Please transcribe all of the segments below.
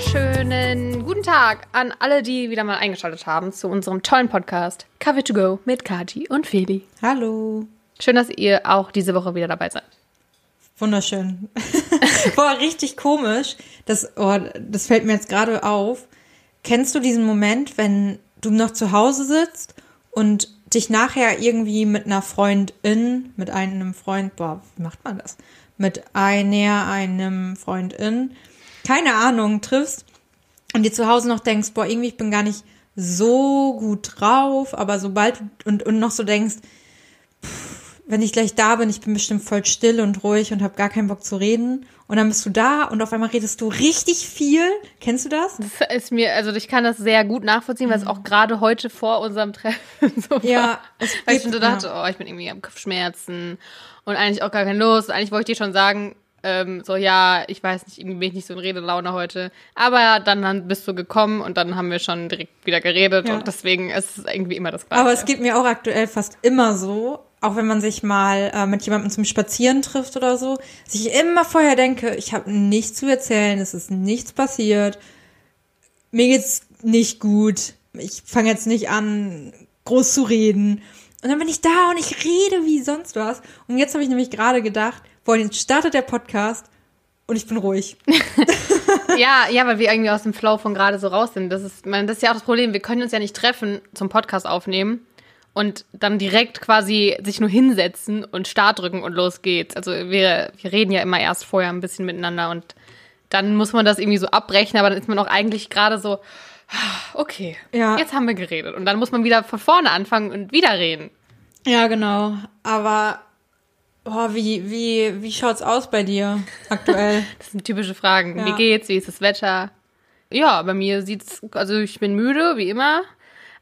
wunderschönen guten Tag an alle, die wieder mal eingeschaltet haben zu unserem tollen Podcast Coffee to Go mit Kati und Feli. Hallo. Schön, dass ihr auch diese Woche wieder dabei seid. Wunderschön. Boah, richtig komisch. Das, oh, das fällt mir jetzt gerade auf. Kennst du diesen Moment, wenn du noch zu Hause sitzt und dich nachher irgendwie mit einer Freundin, mit einem Freund, boah, wie macht man das? Mit einer, einem Freundin, keine Ahnung, triffst und dir zu Hause noch denkst, boah, irgendwie ich bin gar nicht so gut drauf, aber sobald und, und noch so denkst, wenn ich gleich da bin, ich bin bestimmt voll still und ruhig und habe gar keinen Bock zu reden. Und dann bist du da und auf einmal redest du richtig viel. Kennst du das? Das ist mir, also ich kann das sehr gut nachvollziehen, weil es auch gerade heute vor unserem Treffen so war. Ja, es Weil ich so dachte, oh, ich bin irgendwie am Kopfschmerzen und eigentlich auch gar keine Lust. Eigentlich wollte ich dir schon sagen, ähm, so, ja, ich weiß nicht, irgendwie bin ich nicht so in Redelaune heute. Aber dann, dann bist du gekommen und dann haben wir schon direkt wieder geredet Ja. und deswegen ist es irgendwie immer das Gleiche. Aber es geht mir auch aktuell fast immer so, auch wenn man sich mal äh, mit jemandem zum Spazieren trifft oder so, dass ich immer vorher denke, ich habe nichts zu erzählen, es ist nichts passiert, mir geht's nicht gut, ich fange jetzt nicht an, groß zu reden. Und dann bin ich da und ich rede wie sonst was. Und jetzt habe ich nämlich gerade gedacht, boah, jetzt startet der Podcast und ich bin ruhig. Ja, ja, weil wir irgendwie aus dem Flow von gerade so raus sind. Das ist, man, das ist ja auch das Problem. Wir können uns ja nicht treffen zum Podcast aufnehmen und dann direkt quasi sich nur hinsetzen und Start drücken und los geht's. Also wir, wir reden ja immer erst vorher ein bisschen miteinander und dann muss man das irgendwie so abbrechen, aber dann ist man auch eigentlich gerade so, okay, Ja. jetzt haben wir geredet. Und dann muss man wieder von vorne anfangen und wieder reden. Ja, genau. Aber boah, wie, wie, wie schaut's aus bei dir aktuell? Das sind typische Fragen. Ja. Wie geht's? Wie ist das Wetter? Ja, bei mir sieht's, also ich bin müde, wie immer.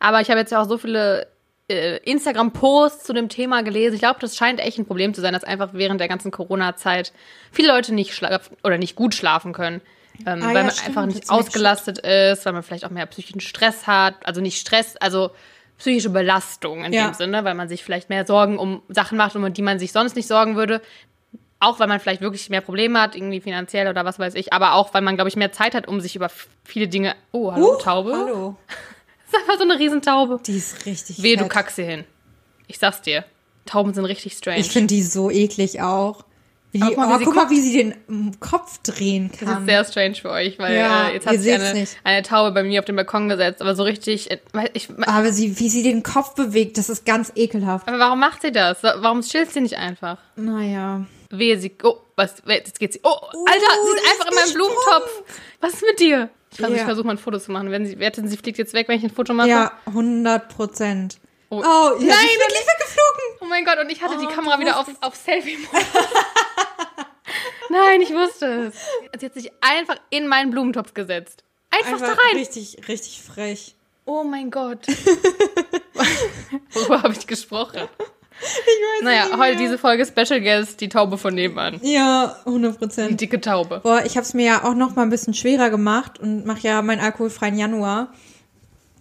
Aber ich habe jetzt ja auch so viele äh, Instagram-Posts zu dem Thema gelesen. Ich glaube, das scheint echt ein Problem zu sein, dass einfach während der ganzen Corona-Zeit viele Leute nicht schlafen oder nicht gut schlafen können. Ähm, Ah, weil ja, man stimmt. einfach nicht ausgelastet ist, weil man vielleicht auch mehr psychischen Stress hat. Also nicht Stress, also psychische Belastung in Ja. dem Sinne, weil man sich vielleicht mehr Sorgen um Sachen macht, um die man sich sonst nicht sorgen würde. Auch weil man vielleicht wirklich mehr Probleme hat, irgendwie finanziell oder was weiß ich, aber auch weil man, glaube ich, mehr Zeit hat, um sich über viele Dinge. Oh, hallo, Huch, Taube. Hallo. Das ist einfach so eine Riesentaube. Die ist richtig Wehe, du fett. kackst hier hin. Ich sag's dir. Tauben sind richtig strange. Ich finde die so eklig auch. Wie die, Guck mal, wie oh, sie guck mal, guckt. wie sie den Kopf drehen das ist kann. sehr strange für euch, weil Ja, äh, jetzt hat sich seht's eine, nicht. eine Taube bei mir auf den Balkon gesetzt, aber so richtig. äh, Ich, Aber sie, wie sie den Kopf bewegt, das ist ganz ekelhaft. aber warum macht sie das? Warum chillt sie nicht einfach? Naja. Wehe, sie. Oh, was? Jetzt geht sie. Oh, Alter, sie die ist einfach in meinem. Blumentopf. Was ist mit dir? Ich versuche Ja. versuch mal ein Foto zu machen. Wenn sie, wetten, sie fliegt jetzt weg, wenn ich ein Foto mache. Ja, 100 Prozent. Oh. Oh, ja, Nein, die ist wirklich weggeflogen. Oh mein Gott, und ich hatte die Oh, Kamera du wieder auf, auf Selfie-Mode. Nein, ich wusste es. Sie hat sich einfach in meinen Blumentopf gesetzt. Einfach, da rein. richtig, richtig frech. Oh mein Gott. Worüber habe ich gesprochen? Ich weiß Naja, nicht heute diese Folge Special Guest, die Taube von nebenan. Ja, 100% Die Prozent. dicke Taube. Boah, ich habe es mir ja auch noch mal ein bisschen schwerer gemacht und mache ja meinen alkoholfreien Januar.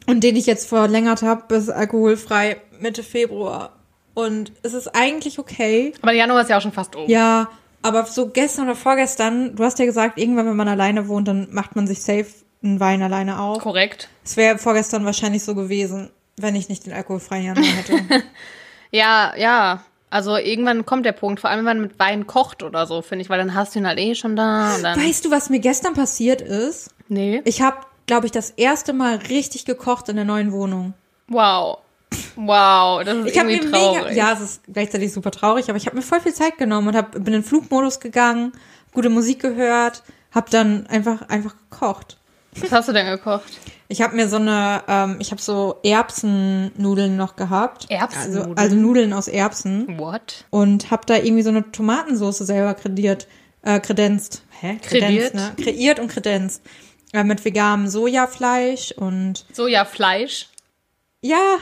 Und den ich jetzt verlängert habe bis alkoholfrei Mitte Februar. Und es ist eigentlich okay. Aber der Januar ist ja auch schon fast um. Ja, aber so gestern oder vorgestern, du hast ja gesagt, irgendwann, wenn man alleine wohnt, dann macht man sich safe einen Wein alleine auf. Korrekt. Es wäre vorgestern wahrscheinlich so gewesen, wenn ich nicht den alkoholfreien Januar hätte. Ja, ja. Also irgendwann kommt der Punkt, vor allem wenn man mit Wein kocht oder so, finde ich, weil dann hast du ihn halt eh schon da weißt du, was mir gestern passiert ist? Nee. Ich habe, glaube ich, das erste Mal richtig gekocht in der neuen Wohnung. Wow. Wow, das ist Ich irgendwie mir mega, traurig. ja, es ist gleichzeitig super traurig, aber ich habe mir voll viel Zeit genommen und hab, bin in den Flugmodus gegangen, gute Musik gehört, habe dann einfach einfach gekocht. Was hast du denn gekocht? Ich habe mir so eine, ähm, ich habe so Erbsennudeln noch gehabt. Erbsennudeln? Also, also Nudeln aus Erbsen What? und habe da irgendwie so eine Tomatensauce selber krediert, äh, kredenzt. Hä? Krediert? Kredenzt, ne? Kreiert und kredenzt. Äh, mit veganem Sojafleisch und Sojafleisch. ja,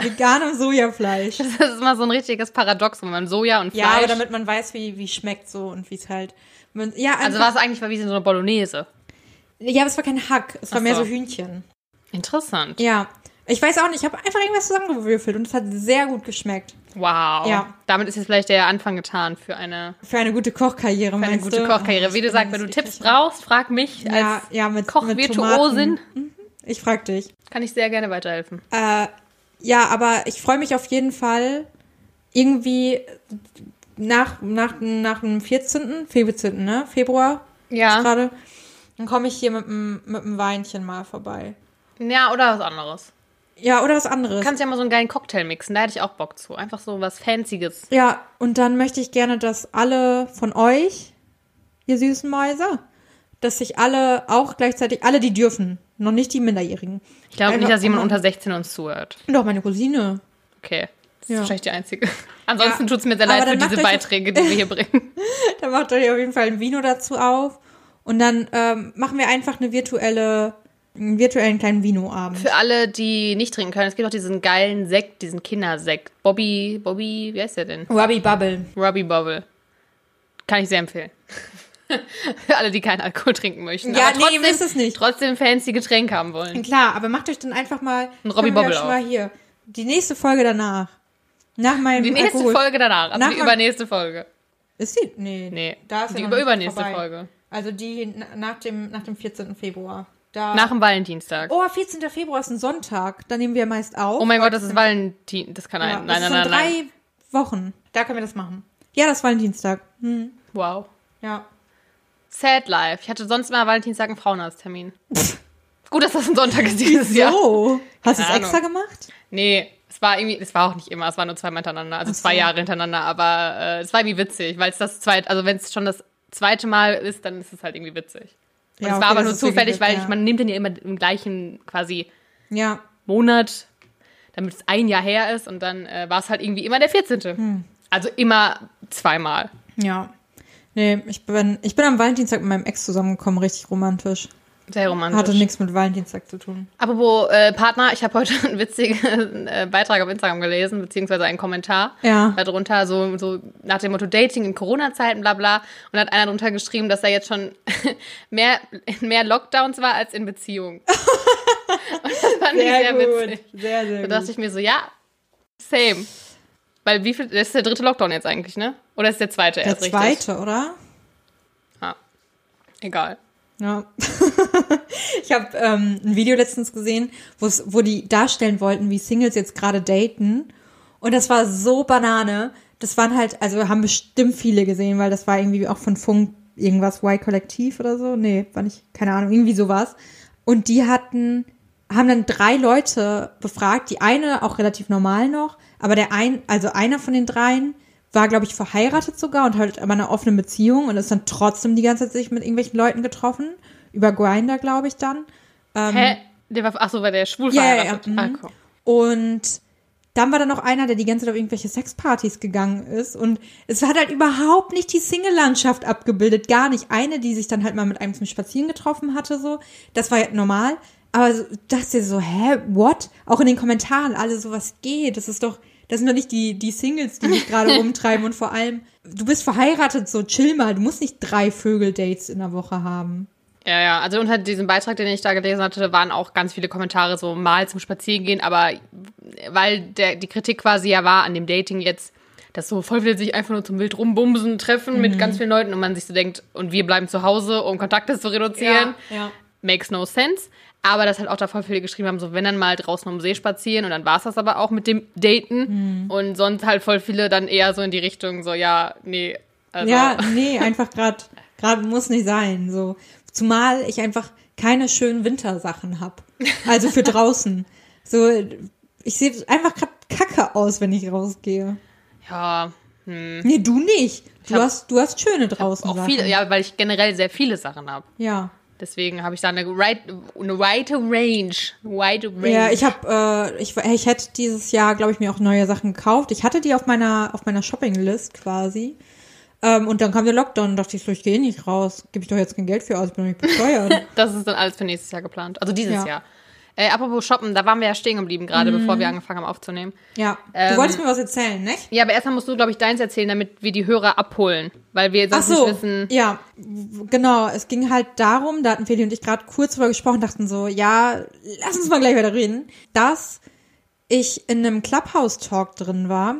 veganem Sojafleisch. Das ist immer so ein richtiges Paradox, wenn man Soja und Fleisch. Ja, aber damit man weiß, wie wie schmeckt so und wie es halt. man- Ja, also war es eigentlich wie so eine Bolognese. ja, aber es war kein Hack, es war Ach mehr so. so Hühnchen. Interessant. Ja, ich weiß auch nicht, ich habe einfach irgendwas zusammengewürfelt und es hat sehr gut geschmeckt. Wow. Ja. Damit ist jetzt vielleicht der Anfang getan für eine, Für eine gute Kochkarriere, für eine gute du? Kochkarriere. Wie du sagst, wenn du Tipps brauchst, frag mich Ja, als ja, mit, mit Kochvirtuosin. Tomaten. Mhm. Ich frag dich. kann ich sehr gerne weiterhelfen. Äh, ja, aber ich freue mich auf jeden Fall irgendwie nach, nach, nach dem 14., 14., ne? Februar Ja. gerade. Dann komme ich hier mit einem mit einem Weinchen mal vorbei. Ja, oder was anderes. Ja, oder was anderes. Du kannst ja mal so einen geilen Cocktail mixen, da hätte ich auch Bock zu. Einfach so was Fancyes. ja, und dann möchte ich gerne, dass alle von euch, ihr süßen Mäuse, dass sich alle auch gleichzeitig, alle, die dürfen, noch nicht die Minderjährigen. Ich glaube nicht, dass jemand unter 16 uns zuhört. Doch, meine Cousine. Okay. Das ist Ja. wahrscheinlich die einzige. Ansonsten Ja, tut's mir sehr leid für dann diese Beiträge, die wir hier bringen. Da macht euch auf jeden Fall ein Vino dazu auf. Und dann ähm, machen wir einfach eine virtuelle, einen virtuellen kleinen Vino-Abend. Für alle, die nicht trinken können, es gibt auch diesen geilen Sekt, diesen Kindersekt. Bobby, Bobby, wie heißt der denn? Ruby Bubble. Robbie Bobble. Kann ich sehr empfehlen. Für alle, die keinen Alkohol trinken möchten. Ja, aber nee, trotzdem, ihr müsst es nicht. Trotzdem fancy Getränke haben wollen. Klar, aber macht euch dann einfach mal Ein Bubble ja schon mal hier. Die nächste Folge danach. Nach meinem Die nächste Alkohol. Folge danach, also Nach die übernächste Folge. Ist die? Nee. Nee, Da ist ja die über nicht übernächste vorbei. Folge. Also die na- nach dem, nach dem 14. Februar. Da Nach dem Valentinstag. oh, 14. Februar ist ein Sonntag. Da nehmen wir meist auf. Oh mein Gott, das ist Valentin. Das kann ja, ein. das Nein, ist nein, in nein, drei nein. Wochen. Da können wir das machen. Ja, das ist Valentinstag. Hm. Wow. Ja. Sad Life. Ich hatte sonst immer Valentinstag einen Frauenarzttermin. Gut, dass das ein Sonntag ist dieses Jahr. So. Hast du es extra gemacht? Nee, es war irgendwie, es war auch nicht immer, es war nur zweimal hintereinander, also so. zwei Jahre hintereinander, aber äh, es war irgendwie witzig, weil es das zweite, also wenn es schon das zweite Mal ist, dann ist es halt irgendwie witzig. Und Ja, es war aber nur zufällig, weil ja. ich, man nimmt den ja immer im gleichen quasi Ja. Monat, damit es ein Jahr her ist und dann äh, war es halt irgendwie immer der 14. Hm. Also immer zweimal. Ja. Nee, ich bin, ich bin am Valentinstag mit meinem Ex zusammengekommen, richtig romantisch. Sehr romantisch. Hatte nichts mit Valentinstag zu tun. Apropos äh, Partner, ich habe heute einen witzigen äh, Beitrag auf Instagram gelesen, beziehungsweise einen Kommentar Ja. darunter, so, so nach dem Motto Dating in Corona-Zeiten, bla bla. Und hat einer darunter geschrieben, dass er jetzt schon mehr, in mehr Lockdowns war als in Beziehungen. Und das fand ich sehr witzig. Sehr, sehr Da dachte ich mir so, ja, same. Weil wie viel, das ist der dritte Lockdown jetzt eigentlich, ne? Oder ist der zweite Der erst richtig? zweite, oder? Ah, egal. Ja. ich habe ähm, ein Video letztens gesehen, wo die darstellen wollten, wie Singles jetzt gerade daten. Und das war so Banane. Das waren halt, also haben bestimmt viele gesehen, weil das war irgendwie auch von Funk irgendwas Y-Kollektiv oder so. Nee, war nicht, keine Ahnung, irgendwie sowas. Und die hatten, haben dann drei Leute befragt, die eine auch relativ normal noch, aber der ein, also einer von den dreien war, glaube ich, verheiratet sogar und halt aber eine offene Beziehung und ist dann trotzdem die ganze Zeit sich mit irgendwelchen Leuten getroffen. Über Grinder, glaube ich, dann. Hä? Der war, ach so, war der schwul Ähm, Ja, ja, ja, verheiratet? mhm. Ah. Und dann war da noch einer, der die ganze Zeit auf irgendwelche Sexpartys gegangen ist. Und es hat halt überhaupt nicht die Single-Landschaft abgebildet. Gar nicht. Eine, die sich dann halt mal mit einem zum Spazieren getroffen hatte, so. Das war ja normal. Aber so, dachte so, hä, what? Auch in den Kommentaren, alle so, was geht? Das ist doch, das sind doch nicht die, die Singles, die sich gerade rumtreiben. Und vor allem, du bist verheiratet, so chill mal. Du musst nicht drei Vögel-Dates in der Woche haben. Ja, ja, also unter diesem Beitrag, den ich da gelesen hatte, waren auch ganz viele Kommentare so mal zum Spazierengehen, aber weil der, die Kritik quasi ja war an dem Dating jetzt, dass so voll viele sich einfach nur zum wild rumbumsen treffen Mhm. mit ganz vielen Leuten und man sich so denkt, und wir bleiben zu Hause, um Kontakte zu reduzieren. ja. Makes no sense. Aber dass halt auch da voll viele geschrieben haben, so wenn dann mal draußen um See spazieren und dann war es das aber auch mit dem Daten. Mhm. Und sonst halt voll viele dann eher so in die Richtung, so ja, nee. Also, Ja, nee, einfach gerade gerade muss nicht sein. So. Zumal ich einfach keine schönen Wintersachen hab. Also für draußen. So, ich sehe einfach gerade kacke aus, wenn ich rausgehe. ja Nee, du nicht. Du hab- hast, du hast schöne draußen auch Sachen. viele, ja, weil ich generell sehr viele Sachen habe. ja. Deswegen habe ich da eine, right, eine weite Range. Wide Range. Ja, ich habe, äh, ich, ich hätte dieses Jahr, glaube ich, mir auch neue Sachen gekauft. Ich hatte die auf meiner, auf meiner Shopping-List quasi. Ähm, und dann kam der Lockdown und dachte ich so, ich gehe nicht raus. Gebe ich doch jetzt kein Geld für aus, ich bin nicht besteuert. Das ist dann alles für nächstes Jahr geplant. Also dieses Ja. Jahr. Äh, apropos Shoppen, da waren wir ja stehen geblieben gerade, bevor wir angefangen haben aufzunehmen. ja. Ähm, du wolltest mir was erzählen, nicht? Ja, aber erstmal musst du, glaube ich, deins erzählen, damit wir die Hörer abholen. Weil wir Ach sonst so, nicht wissen. ja, genau. Es ging halt darum, da hatten Feli und ich gerade kurz drüber gesprochen, dachten so, ja, lass uns mal gleich weiter reden, dass ich in einem Clubhouse-Talk drin war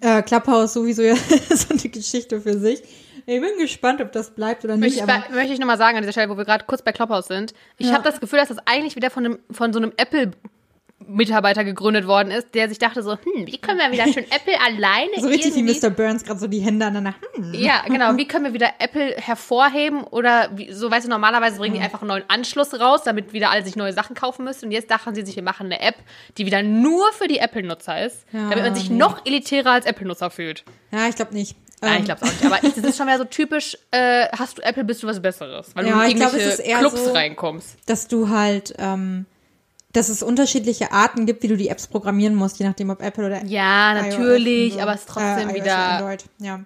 Äh, Clubhouse sowieso ja so eine Geschichte für sich. Ich bin gespannt, ob das bleibt oder nicht. Möchte ich, aber möchte ich nochmal sagen an dieser Stelle, wo wir gerade kurz bei Clubhouse sind. Ich Ja. habe das Gefühl, dass das eigentlich wieder von, einem, von so einem Apple-Mitarbeiter gegründet worden ist, der sich dachte so, hm, wie können wir wieder schön Apple alleine so richtig wie Mr. Burns gerade so die Hände aneinander. Hm. Ja, genau. Wie können wir wieder Apple hervorheben? Oder wie, so, weißt du, normalerweise bringen die einfach einen neuen Anschluss raus, damit wieder alle sich neue Sachen kaufen müssen. Und jetzt dachten sie sich, wir machen eine App, die wieder nur für die Apple-Nutzer ist, Ja, damit man sich nee. noch elitärer als Apple-Nutzer fühlt. Ja, ich glaube nicht. Nein, Ähm, ich glaube auch nicht. Aber ich, das ist schon wieder so typisch, äh, hast du Apple, bist du was Besseres. Weil Ja, du in glaub, es irgendwelche eher Clubs so- reinkommst. dass du halt, ähm, dass es unterschiedliche Arten gibt, wie du die Apps programmieren musst, je nachdem ob Apple oder Ja, natürlich, so. aber es ist trotzdem äh, wieder-. Ja,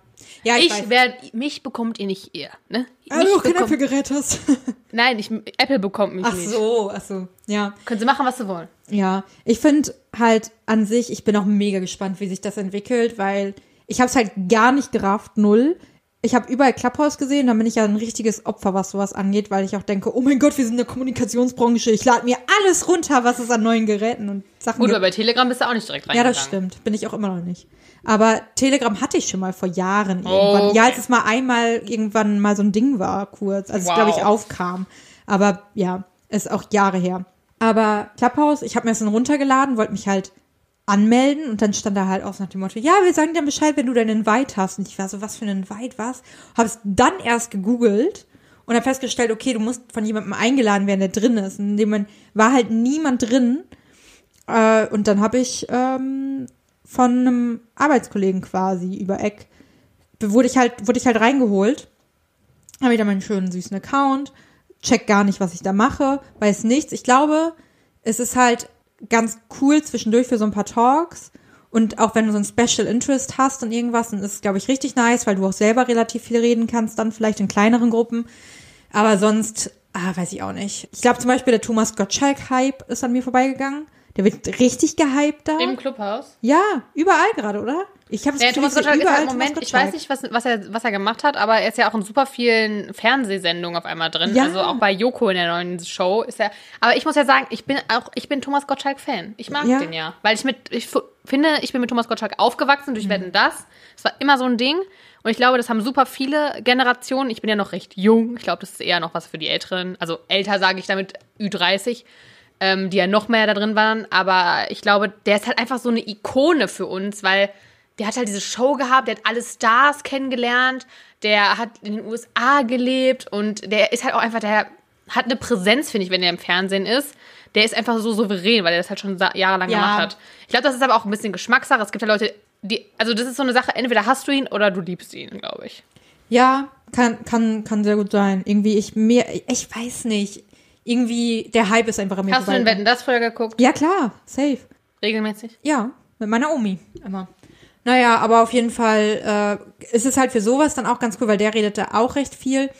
ja ich, Ich werde, mich bekommt ihr nicht ihr, ne? Weil du auch kein Apple-Gerät hast. nein, ich, Apple bekommt mich ach nicht. so, ach so, ja. Können sie machen, was sie wollen. Ja, ich finde halt an sich, ich bin auch mega gespannt, wie sich das entwickelt, weil ich habe es halt gar nicht gerafft, null. Ich habe überall Clubhouse gesehen, da bin ich ja ein richtiges Opfer, was sowas angeht, weil ich auch denke, oh mein Gott, wir sind in der Kommunikationsbranche, ich lade mir alles runter, was es an neuen Geräten und Sachen Gut, gibt. aber bei Telegram bist du auch nicht direkt Ja, reingegangen. das stimmt, bin ich auch immer noch nicht. Aber Telegram hatte ich schon mal vor Jahren irgendwann. Oh, Ja, okay. als es mal einmal irgendwann mal so ein Ding war, kurz, als es, Wow. glaube ich, aufkam. Aber ja, ist auch Jahre her. Aber Clubhouse, ich habe mir das dann runtergeladen, wollte mich halt anmelden und dann stand da halt aus nach dem Motto, ja, wir sagen dir Bescheid, wenn du deinen Invite hast. Und ich war so, was für einen Invite, was? Habe es dann erst gegoogelt und habe festgestellt, okay, du musst von jemandem eingeladen werden, der drin ist. Und in dem Moment war halt niemand drin. Äh, und dann habe ich ähm, von einem Arbeitskollegen quasi über Eck, wurde ich halt, wurde ich halt reingeholt. Habe ich da meinen schönen süßen Account, check gar nicht, was ich da mache, weiß nichts. Ich glaube, es ist halt ganz cool zwischendurch für so ein paar Talks. Und auch wenn du so ein Special Interest hast und irgendwas, dann ist es, glaube ich, richtig nice, weil du auch selber relativ viel reden kannst, dann vielleicht in kleineren Gruppen. Aber sonst, ah, weiß ich auch nicht. Ich glaube zum Beispiel, der Thomas Gottschalk-Hype ist an mir vorbeigegangen. Der wird richtig gehypt da. Im Clubhaus. Ja, überall gerade, oder? Ich habe Der Gefühl, Thomas Gottschalk ist überall halt im Moment, ich weiß Gottschalk. nicht, was, was, er, was er gemacht hat, aber er ist ja auch in super vielen Fernsehsendungen auf einmal drin. Ja. Also auch bei Joko in der neuen Show ist er. Aber ich muss ja sagen, ich bin auch, ich bin Thomas Gottschalk-Fan. Ich mag Ja. den ja. Weil ich mit, ich finde, ich bin mit Thomas Gottschalk aufgewachsen Mhm. durch Wetten das. Es war immer so ein Ding. Und ich glaube, das haben super viele Generationen. Ich bin ja noch recht jung. Ich glaube, das ist eher noch was für die Älteren. Also älter sage ich damit Ü30 ähm, die ja noch mehr da drin waren. Aber ich glaube, der ist halt einfach so eine Ikone für uns, weil der hat halt diese Show gehabt, der hat alle Stars kennengelernt, der hat in den USA gelebt und der ist halt auch einfach, der hat eine Präsenz, finde ich, wenn der im Fernsehen ist. Der ist einfach so souverän, weil er das halt schon jahrelang Ja. gemacht hat. Ich glaube, das ist aber auch ein bisschen Geschmackssache. Es gibt ja Leute, die, also das ist so eine Sache, entweder hast du ihn oder du liebst ihn, glaube ich. Ja, kann, kann, kann sehr gut sein. Irgendwie, ich mir, ich weiß nicht. Irgendwie, der Hype ist einfach mir Hast du den. Wetten das früher geguckt? Ja, klar, safe. Regelmäßig? Ja, mit meiner Omi immer. Naja, aber auf jeden Fall äh, ist es halt für sowas dann auch ganz cool, weil der redet da auch recht viel.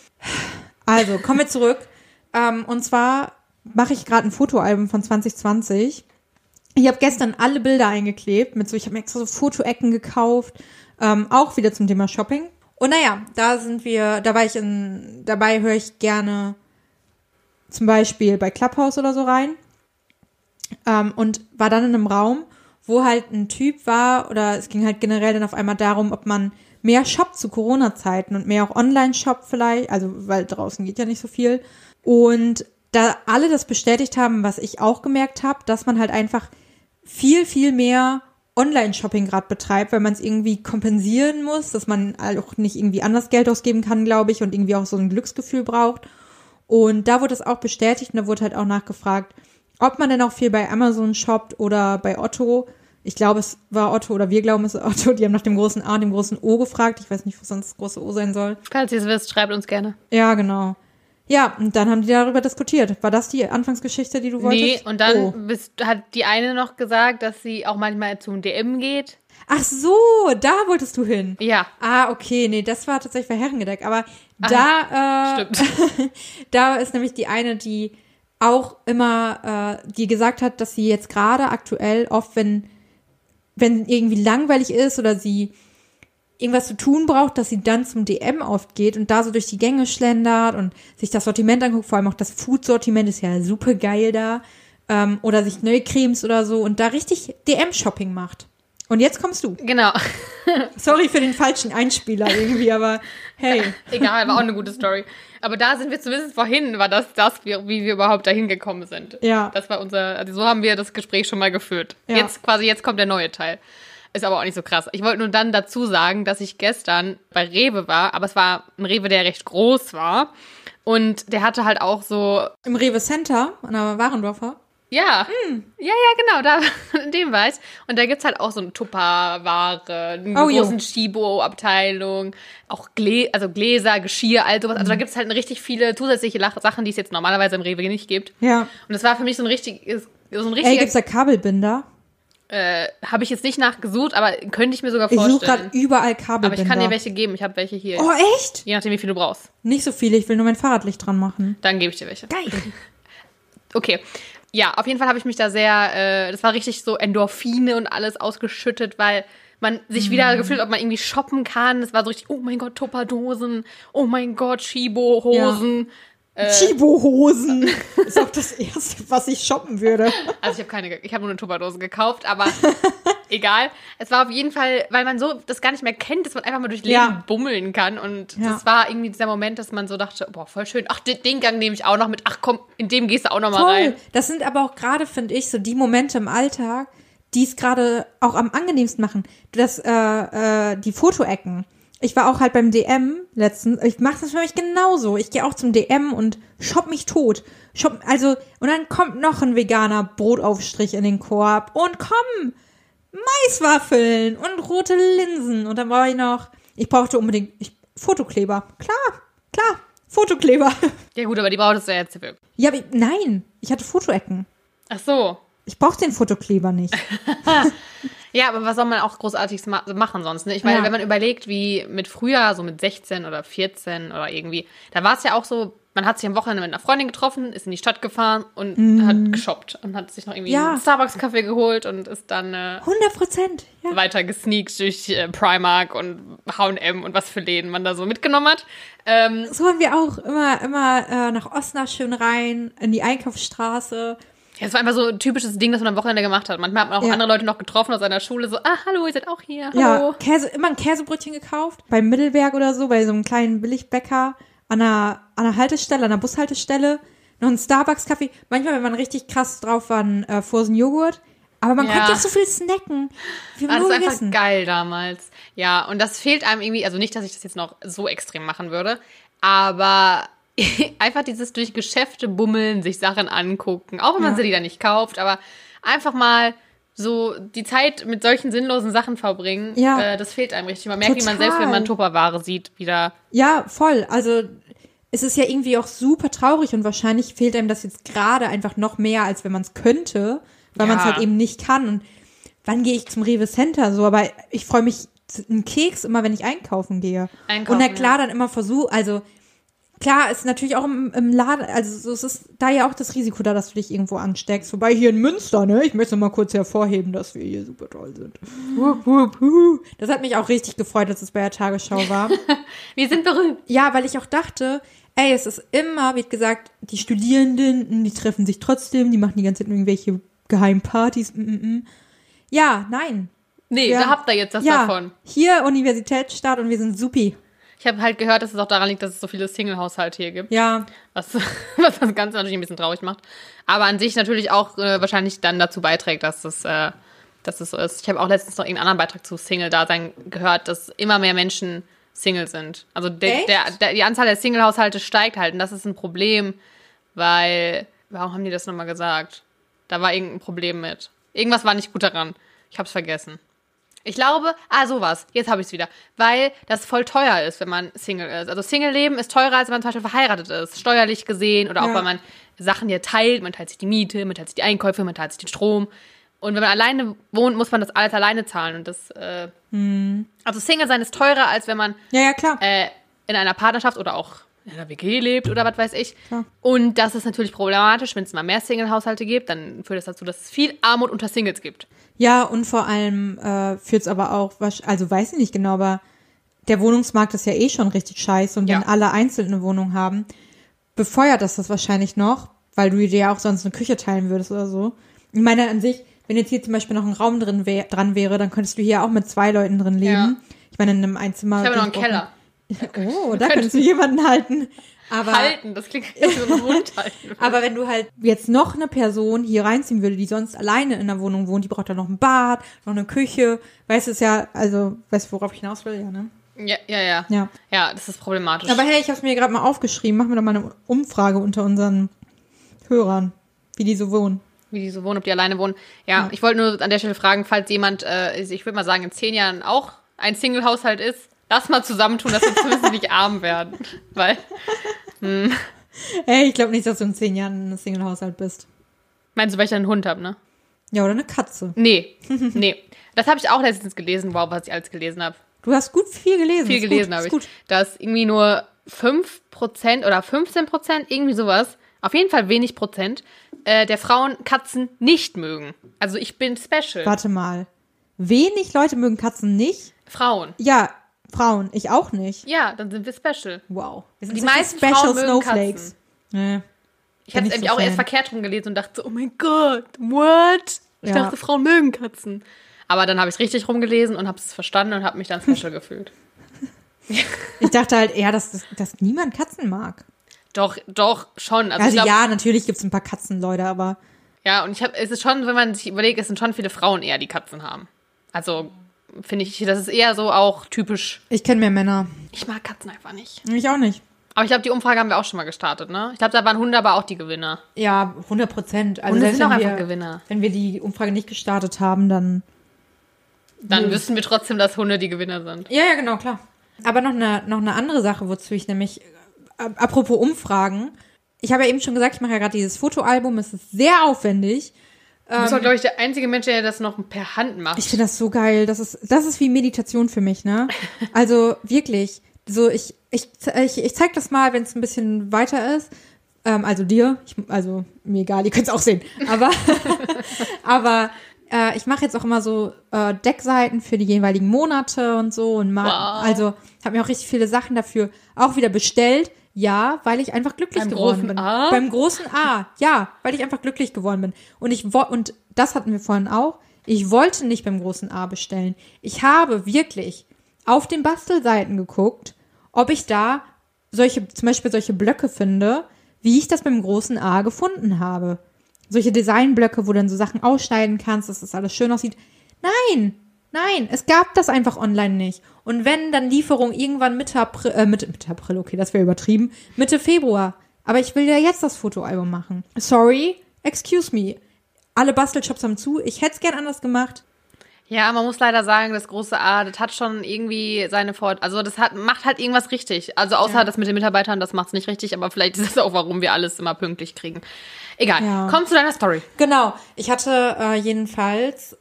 Also, kommen wir zurück. Ähm, und zwar mache ich gerade ein Fotoalbum von 2020. Ich habe gestern alle Bilder eingeklebt mit so, ich habe mir extra so Fotoecken gekauft, ähm, auch wieder zum Thema Shopping. Und naja, da sind wir, da war ich in, dabei höre ich gerne zum Beispiel bei Clubhouse oder so rein ähm, und war dann in einem Raum, wo halt ein Typ war oder es ging halt generell dann auf einmal darum, ob man mehr shoppt zu Corona-Zeiten und mehr auch online shoppt vielleicht, also weil draußen geht ja nicht so viel. Und da alle das bestätigt haben, was ich auch gemerkt habe, dass man halt einfach viel, viel mehr Online-Shopping gerade betreibt, weil man es irgendwie kompensieren muss, dass man halt auch nicht irgendwie anders Geld ausgeben kann, glaube ich, und irgendwie auch so ein Glücksgefühl braucht. Und da wurde es auch bestätigt und da wurde halt auch nachgefragt, ob man denn auch viel bei Amazon shoppt oder bei Otto. Ich glaube, es war Otto oder wir glauben, es ist Otto. Die haben nach dem großen A und dem großen O gefragt. Ich weiß nicht, was sonst das große O sein soll. Falls ihr es wisst, schreibt uns gerne. Ja, genau. Ja, und dann haben die darüber diskutiert. War das die Anfangsgeschichte, die du wolltest? Nee, und dann Oh. bist, hat die eine noch gesagt, dass sie auch manchmal zum DM geht. Ach so, da wolltest du hin. Ja, Ah, okay, nee, das war tatsächlich bei Herrengedeck. Aber da, äh, da ist nämlich die eine, die auch immer, äh, die gesagt hat, dass sie jetzt gerade aktuell oft, wenn, wenn irgendwie langweilig ist oder sie irgendwas zu tun braucht, dass sie dann zum DM oft geht und da so durch die Gänge schlendert und sich das Sortiment anguckt, vor allem auch das Food-Sortiment ist ja super geil da. Ähm, oder sich neue Cremes oder so und da richtig DM-Shopping macht. Und jetzt kommst du. Genau. Sorry für den falschen Einspieler irgendwie, aber hey. Egal, war auch eine gute Story. Aber da sind wir zumindest vorhin, war das das, wie, wir überhaupt dahin gekommen sind. Ja. Das war unser, also so haben wir das Gespräch schon mal geführt. Ja. Jetzt quasi, jetzt kommt der neue Teil. Ist aber auch nicht so krass. Ich wollte nur dann dazu sagen, dass ich gestern bei Rewe war, aber es war ein Rewe, der recht groß war. Und der hatte halt auch so Im Rewe Center an der Warendorfer. Ja, ja, ja, genau, da, in dem weiß. Und da gibt's halt auch so eine Tupperware, eine Oh, großen Chibo-Abteilung, auch Glä also Gläser, Geschirr, all sowas. Also da gibt's halt richtig viele zusätzliche Sachen, die es jetzt normalerweise im Rewe nicht gibt. Ja. Und das war für mich so ein richtiges, so ein Ey, richtiger, gibt's da Kabelbinder? äh, habe ich jetzt nicht nachgesucht, aber könnte ich mir sogar Ich suche vorstellen. gerade überall aber Kabelbinder. ich kann dir welche geben, ich habe welche hier. Oh, echt? Je nachdem, wie viel du brauchst. Nicht so viele, ich will nur mein Fahrradlicht dran machen. Dann gebe ich dir welche. Geil. Okay. Ja, auf jeden Fall habe ich mich da sehr, äh, das war richtig so Endorphine und alles ausgeschüttet, weil man sich wieder gefühlt, ob man irgendwie shoppen kann. Es war so richtig, oh mein Gott, Tupperdosen, oh mein Gott, Chibo-Hosen. Chibo-Hosen ist auch das Erste, was ich shoppen würde. Also ich habe keine, ich habe nur eine Tupperdose gekauft, aber egal. Es war auf jeden Fall, weil man so das gar nicht mehr kennt, dass man einfach mal durch Leben Ja. bummeln kann. Und Ja. das war irgendwie dieser Moment, dass man so dachte, boah, voll schön. Ach, den, den Gang nehme ich auch noch mit. Ach komm, in dem gehst du auch noch mal Voll. rein. Das sind aber auch gerade, finde ich, so die Momente im Alltag, die es gerade auch am angenehmsten machen. Das, äh, äh, die Fotoecken. Ich war auch halt beim DM letztens. Ich mache das für mich genauso. Ich gehe auch zum DM und shop mich tot. Shop, also, und dann kommt noch ein veganer Brotaufstrich in den Korb. Und komm, Maiswaffeln und rote Linsen. Und dann brauche ich noch, ich brauchte unbedingt ich, Fotokleber. Klar, klar, Fotokleber. Ja gut, aber die brauchtest du ja jetzt wirklich. ja, aber ich, nein, ich hatte Fotoecken. Ach so. Ich brauche den Fotokleber nicht. Ja, aber was soll man auch großartig ma machen sonst? Ne? Ich meine, Ja. wenn man überlegt, wie mit früher, so mit 16 oder 14 oder irgendwie, da war es ja auch so, man hat sich am Wochenende mit einer Freundin getroffen, ist in die Stadt gefahren und hat geshoppt und hat sich noch irgendwie Mhm. Ja. einen Starbucks-Kaffee geholt und ist dann äh, 100 Prozent. Ja. weiter gesneakt durch äh, Primark und H&M und was für Läden man da so mitgenommen hat. Ähm, So haben wir auch immer, immer äh, nach Osnabrück schön rein, in die Einkaufsstraße. ja, es war einfach so ein typisches Ding, das man am Wochenende gemacht hat. Manchmal hat man auch Ja. andere Leute noch getroffen aus seiner Schule, so, ah, hallo, ihr seid auch hier, hallo. Ja, Käse, immer ein Käsebrötchen gekauft. Beim Mittelberg oder so, bei so einem kleinen Billigbäcker an einer, an einer Haltestelle, an einer Bushaltestelle. Noch ein Starbucks-Kaffee. Manchmal, wenn man richtig krass drauf war, ein äh, Frozen Joghurt. Aber man Ja. konnte ja so viel snacken. Wir Das haben ist nur einfach gegessen. geil damals. Ja, und das fehlt einem irgendwie, also nicht, dass ich das jetzt noch so extrem machen würde, aber einfach dieses durch Geschäfte bummeln, sich Sachen angucken, auch wenn man Ja. sie die dann nicht kauft, aber einfach mal so die Zeit mit solchen sinnlosen Sachen verbringen, Ja. äh, das fehlt einem richtig. Man merkt, wie man selbst, Total. wenn man Tupperware sieht, wieder. Ja, voll. Also es ist ja irgendwie auch super traurig und wahrscheinlich fehlt einem das jetzt gerade einfach noch mehr, als wenn man es könnte, weil Ja. man es halt eben nicht kann. Und wann gehe ich zum Rewe Center so? Aber ich freue mich einen Keks immer, wenn ich einkaufen gehe. Einkaufen, und na klar, dann immer versuch, also klar ist natürlich auch im, im Laden, also so, es ist da ja auch das Risiko da, dass du dich irgendwo ansteckst. Wobei hier in Münster, ne? Ich möchte mal kurz hervorheben, dass wir hier super toll sind. Das hat mich auch richtig gefreut, dass es bei der Tagesschau war. Wir sind berühmt. Ja, weil ich auch dachte, ey, es ist immer, wird gesagt, die Studierenden, die treffen sich trotzdem, die machen die ganze Zeit irgendwelche Geheimpartys. Mm, mm, mm. Ja, nein. Nee, Ja. da habt ihr jetzt das ja, davon. hier Universitätsstadt und wir sind supi. Ich habe halt gehört, dass es auch daran liegt, dass es so viele Single-Haushalte hier gibt. Ja, Was, was das Ganze natürlich ein bisschen traurig macht. Aber an sich natürlich auch äh, wahrscheinlich dann dazu beiträgt, dass es, äh, dass es so ist. Ich habe auch letztens noch irgendeinen anderen Beitrag zu Single-Dasein gehört, dass immer mehr Menschen Single sind. Also der, der, der, die Anzahl der Single-Haushalte steigt halt. Und das ist ein Problem, weil, warum haben die das nochmal gesagt? Da war irgendein Problem mit. Irgendwas war nicht gut daran. Ich hab's vergessen. Ich glaube, ah, sowas. Jetzt habe ich es wieder. Weil das voll teuer ist, wenn man Single ist. Also Single-Leben ist teurer, als wenn man zum Beispiel verheiratet ist. Steuerlich gesehen oder auch, Ja. weil man Sachen hier teilt. Man teilt sich die Miete, man teilt sich die Einkäufe, man teilt sich den Strom. Und wenn man alleine wohnt, muss man das alles alleine zahlen. Und das, äh, Hm. also Single sein ist teurer, als wenn man ja, ja, klar. äh, in einer Partnerschaft oder auch in einer WG lebt oder was weiß ich. Klar. Und das ist natürlich problematisch, wenn es mal mehr Single-Haushalte gibt, dann führt das dazu, dass es viel Armut unter Singles gibt. Ja, und vor allem äh, führt es aber auch, also weiß ich nicht genau, aber der Wohnungsmarkt ist ja eh schon richtig scheiße und Ja. wenn alle einzeln eine Wohnung haben, befeuert das das wahrscheinlich noch, weil du dir ja auch sonst eine Küche teilen würdest oder so. Ich meine, an sich, wenn jetzt hier zum Beispiel noch ein Raum drin wär, dran wäre, dann könntest du hier auch mit zwei Leuten drin leben. Ja. Ich meine, in einem Einzimmer. Ich habe noch einen Keller. Oh, da könntest du jemanden halten. Aber, Halten, das klingt wie so ein Hund halten. aber wenn du halt jetzt noch eine Person hier reinziehen würde, die sonst alleine in der Wohnung wohnt, die braucht dann noch ein Bad, noch eine Küche. Weißt du, ist ja, also, weißt du, worauf ich hinaus will? Ja, ne? Ja, ja, ja. Ja. Ja, das ist problematisch. Aber hey, ich habe es mir gerade mal aufgeschrieben. Machen wir doch mal eine Umfrage unter unseren Hörern, wie die so wohnen. wie die so wohnen, ob die alleine wohnen. Ja, Ja. ich wollte nur an der Stelle fragen, falls jemand, äh, ich würde mal sagen, in zehn Jahren auch ein Single-Haushalt ist, lass mal zusammentun, dass wir zumindest nicht arm werden. Weil, Hey, ich glaube nicht, dass du in zehn Jahren ein Single-Haushalt bist. meinst du, weil ich einen Hund habe, ne? Ja, oder eine Katze. Nee, nee. Das habe ich auch letztens gelesen, wow, was ich alles gelesen habe. Du hast gut viel gelesen. Viel Ist gelesen habe ist ich. Gut. Dass irgendwie nur 5% oder 15%, irgendwie sowas, auf jeden Fall wenig Prozent, äh, der Frauen Katzen nicht mögen. Also ich bin special. Warte mal. Wenig Leute mögen Katzen nicht. Frauen. Ja, Frauen. Ich auch nicht. Ja, dann sind wir special. Wow. Wir sind Die meisten Frauen mögen Katzen. Nee. Ich hatte nicht es so nämlich auch erst verkehrt rum gelesen und dachte so, oh mein Gott, what? Ich Ja. dachte, Frauen mögen Katzen. Aber dann habe ich es richtig rumgelesen und habe es verstanden und habe mich dann special gefühlt. Ich dachte halt eher, dass, dass, dass niemand Katzen mag. Doch, doch, schon. Also, Also, glaub, ja, natürlich gibt's ein paar Katzenleute, aber ja, und ich habe, es ist schon, wenn man sich überlegt, es sind schon viele Frauen eher, die Katzen haben. Also finde ich, das ist eher so auch typisch. ich kenne mehr Männer. Ich mag Katzen einfach nicht. Ich auch nicht. Aber ich glaube, die Umfrage haben wir auch schon mal gestartet, ne? Ich glaube, da waren Hunde aber auch die Gewinner. Ja, 100 Prozent. Also Hunde sind auch einfach wir, Gewinner. Wenn wir die Umfrage nicht gestartet haben, dann Dann Nö. wüssten wir trotzdem, dass Hunde die Gewinner sind. Ja, ja, genau, klar. Aber noch eine, noch eine andere Sache, wozu ich nämlich, äh, apropos Umfragen, ich habe ja eben schon gesagt, ich mache ja gerade dieses Fotoalbum, es ist sehr aufwendig. Du bist auch, glaube ich, der einzige Mensch, der das noch per Hand macht. Ich finde das so geil. Das ist, das ist wie Meditation für mich, ne? Also wirklich. So, ich, ich, ich, ich zeig das mal, wenn es ein bisschen weiter ist. Ähm, also dir, ich, also mir egal, ihr könnt es auch sehen. Aber, aber äh, ich mache jetzt auch immer so äh, Deckseiten für die jeweiligen Monate und so und mal, Wow. also habe mir auch richtig viele Sachen dafür auch wieder bestellt. Ja, weil ich einfach glücklich Beim geworden bin. A? Beim großen A, ja, weil ich einfach glücklich geworden bin. Und ich und das hatten wir vorhin auch. Ich wollte nicht beim großen A bestellen. Ich habe wirklich auf den Bastelseiten geguckt, ob ich da solche, zum Beispiel solche Blöcke finde, wie ich das beim großen A gefunden habe. Solche Designblöcke, wo du dann so Sachen ausschneiden kannst, dass das alles schön aussieht. Nein, nein, es gab das einfach online nicht. Und wenn, dann Lieferung irgendwann Mitte April, äh, Mitte, Mitte April, okay, das wäre übertrieben, Mitte Februar. Aber ich will ja jetzt das Fotoalbum machen. Sorry, excuse me. Alle Bastelshops haben zu. Ich hätte es gern anders gemacht. Ja, man muss leider sagen, das große A, das hat schon irgendwie seine Vor... Also das hat, macht halt irgendwas richtig. Also außer Ja. das mit den Mitarbeitern, das macht's nicht richtig, aber vielleicht ist das auch, warum wir alles immer pünktlich kriegen. Egal, Ja. komm zu deiner Story. Genau. Ich hatte äh, jedenfalls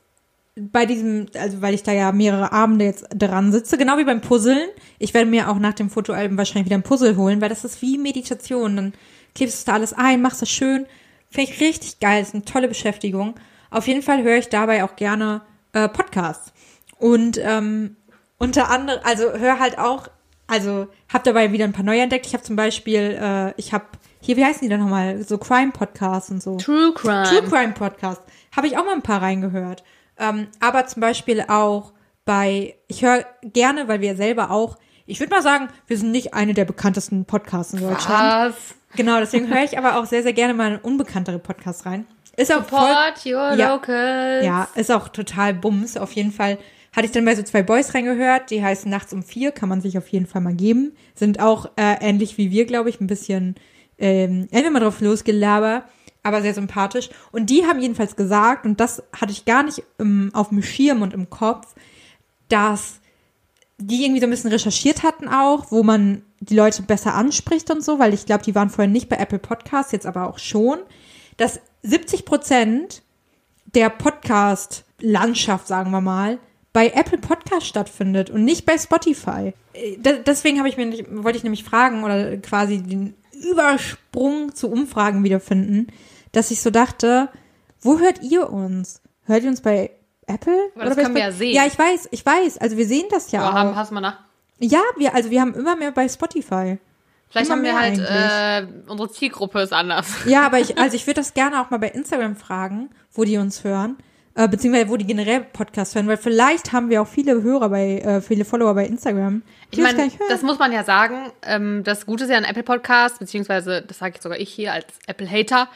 bei diesem, also weil ich da ja mehrere Abende jetzt dran sitze, genau wie beim Puzzeln. Ich werde mir auch nach dem Fotoalbum wahrscheinlich wieder ein Puzzle holen, weil das ist wie Meditation. Dann klebst du da alles ein, machst das schön. Finde ich richtig geil. ist eine tolle Beschäftigung. Auf jeden Fall höre ich dabei auch gerne äh, Podcasts. Und ähm, unter anderem, also höre halt auch, also habe dabei wieder ein paar neue entdeckt. Ich habe zum Beispiel, äh, ich habe hier, wie heißen die denn nochmal? So Crime-Podcasts und so. True Crime. True Crime Podcast. Habe ich auch mal ein paar reingehört. Ähm, aber zum Beispiel auch bei, ich höre gerne, weil wir selber auch, ich würde mal sagen, wir sind nicht eine der bekanntesten Podcasts in Deutschland. Was? Genau, deswegen höre ich aber auch sehr, sehr gerne mal in unbekanntere Podcasts rein. Ist auch voll, Support your Ja. locals. ja, ist auch total Bums. Auf jeden Fall hatte ich dann bei so zwei Boys reingehört, die heißen Nachts um vier, kann man sich auf jeden Fall mal geben. Sind auch äh, ähnlich wie wir, glaube ich, ein bisschen, ähm, entweder mal drauf losgelaber, aber sehr sympathisch. Und die haben jedenfalls gesagt, und das hatte ich gar nicht ähm, auf dem Schirm und im Kopf, dass die irgendwie so ein bisschen recherchiert hatten auch, wo man die Leute besser anspricht und so, weil ich glaube, die waren vorher nicht bei Apple Podcasts, jetzt aber auch schon, dass 70 Prozent der Podcast-Landschaft, sagen wir mal, bei Apple Podcast stattfindet und nicht bei Spotify. Äh, de- Deswegen habe ich mir wollte ich nämlich fragen oder quasi den Übersprung zu Umfragen wiederfinden, dass ich so dachte, wo hört ihr uns? Hört ihr uns bei Apple? Aber das können wir ja sehen. Ja, ich weiß, ich weiß. Also wir sehen das ja auch. haben, pass mal nach. Ja, wir, also wir haben immer mehr bei Spotify. Vielleicht Immer haben wir halt, äh, unsere Zielgruppe ist anders. Ja, aber ich, also ich würde das gerne auch mal bei Instagram fragen, wo die uns hören. Äh, beziehungsweise wo die generell Podcasts hören, weil vielleicht haben wir auch viele Hörer bei, äh, viele Follower bei Instagram. Ich meine, das muss man ja sagen. Ähm, das Gute ist ja an Apple Podcast, beziehungsweise, das sage ich sogar ich hier als Apple-Hater,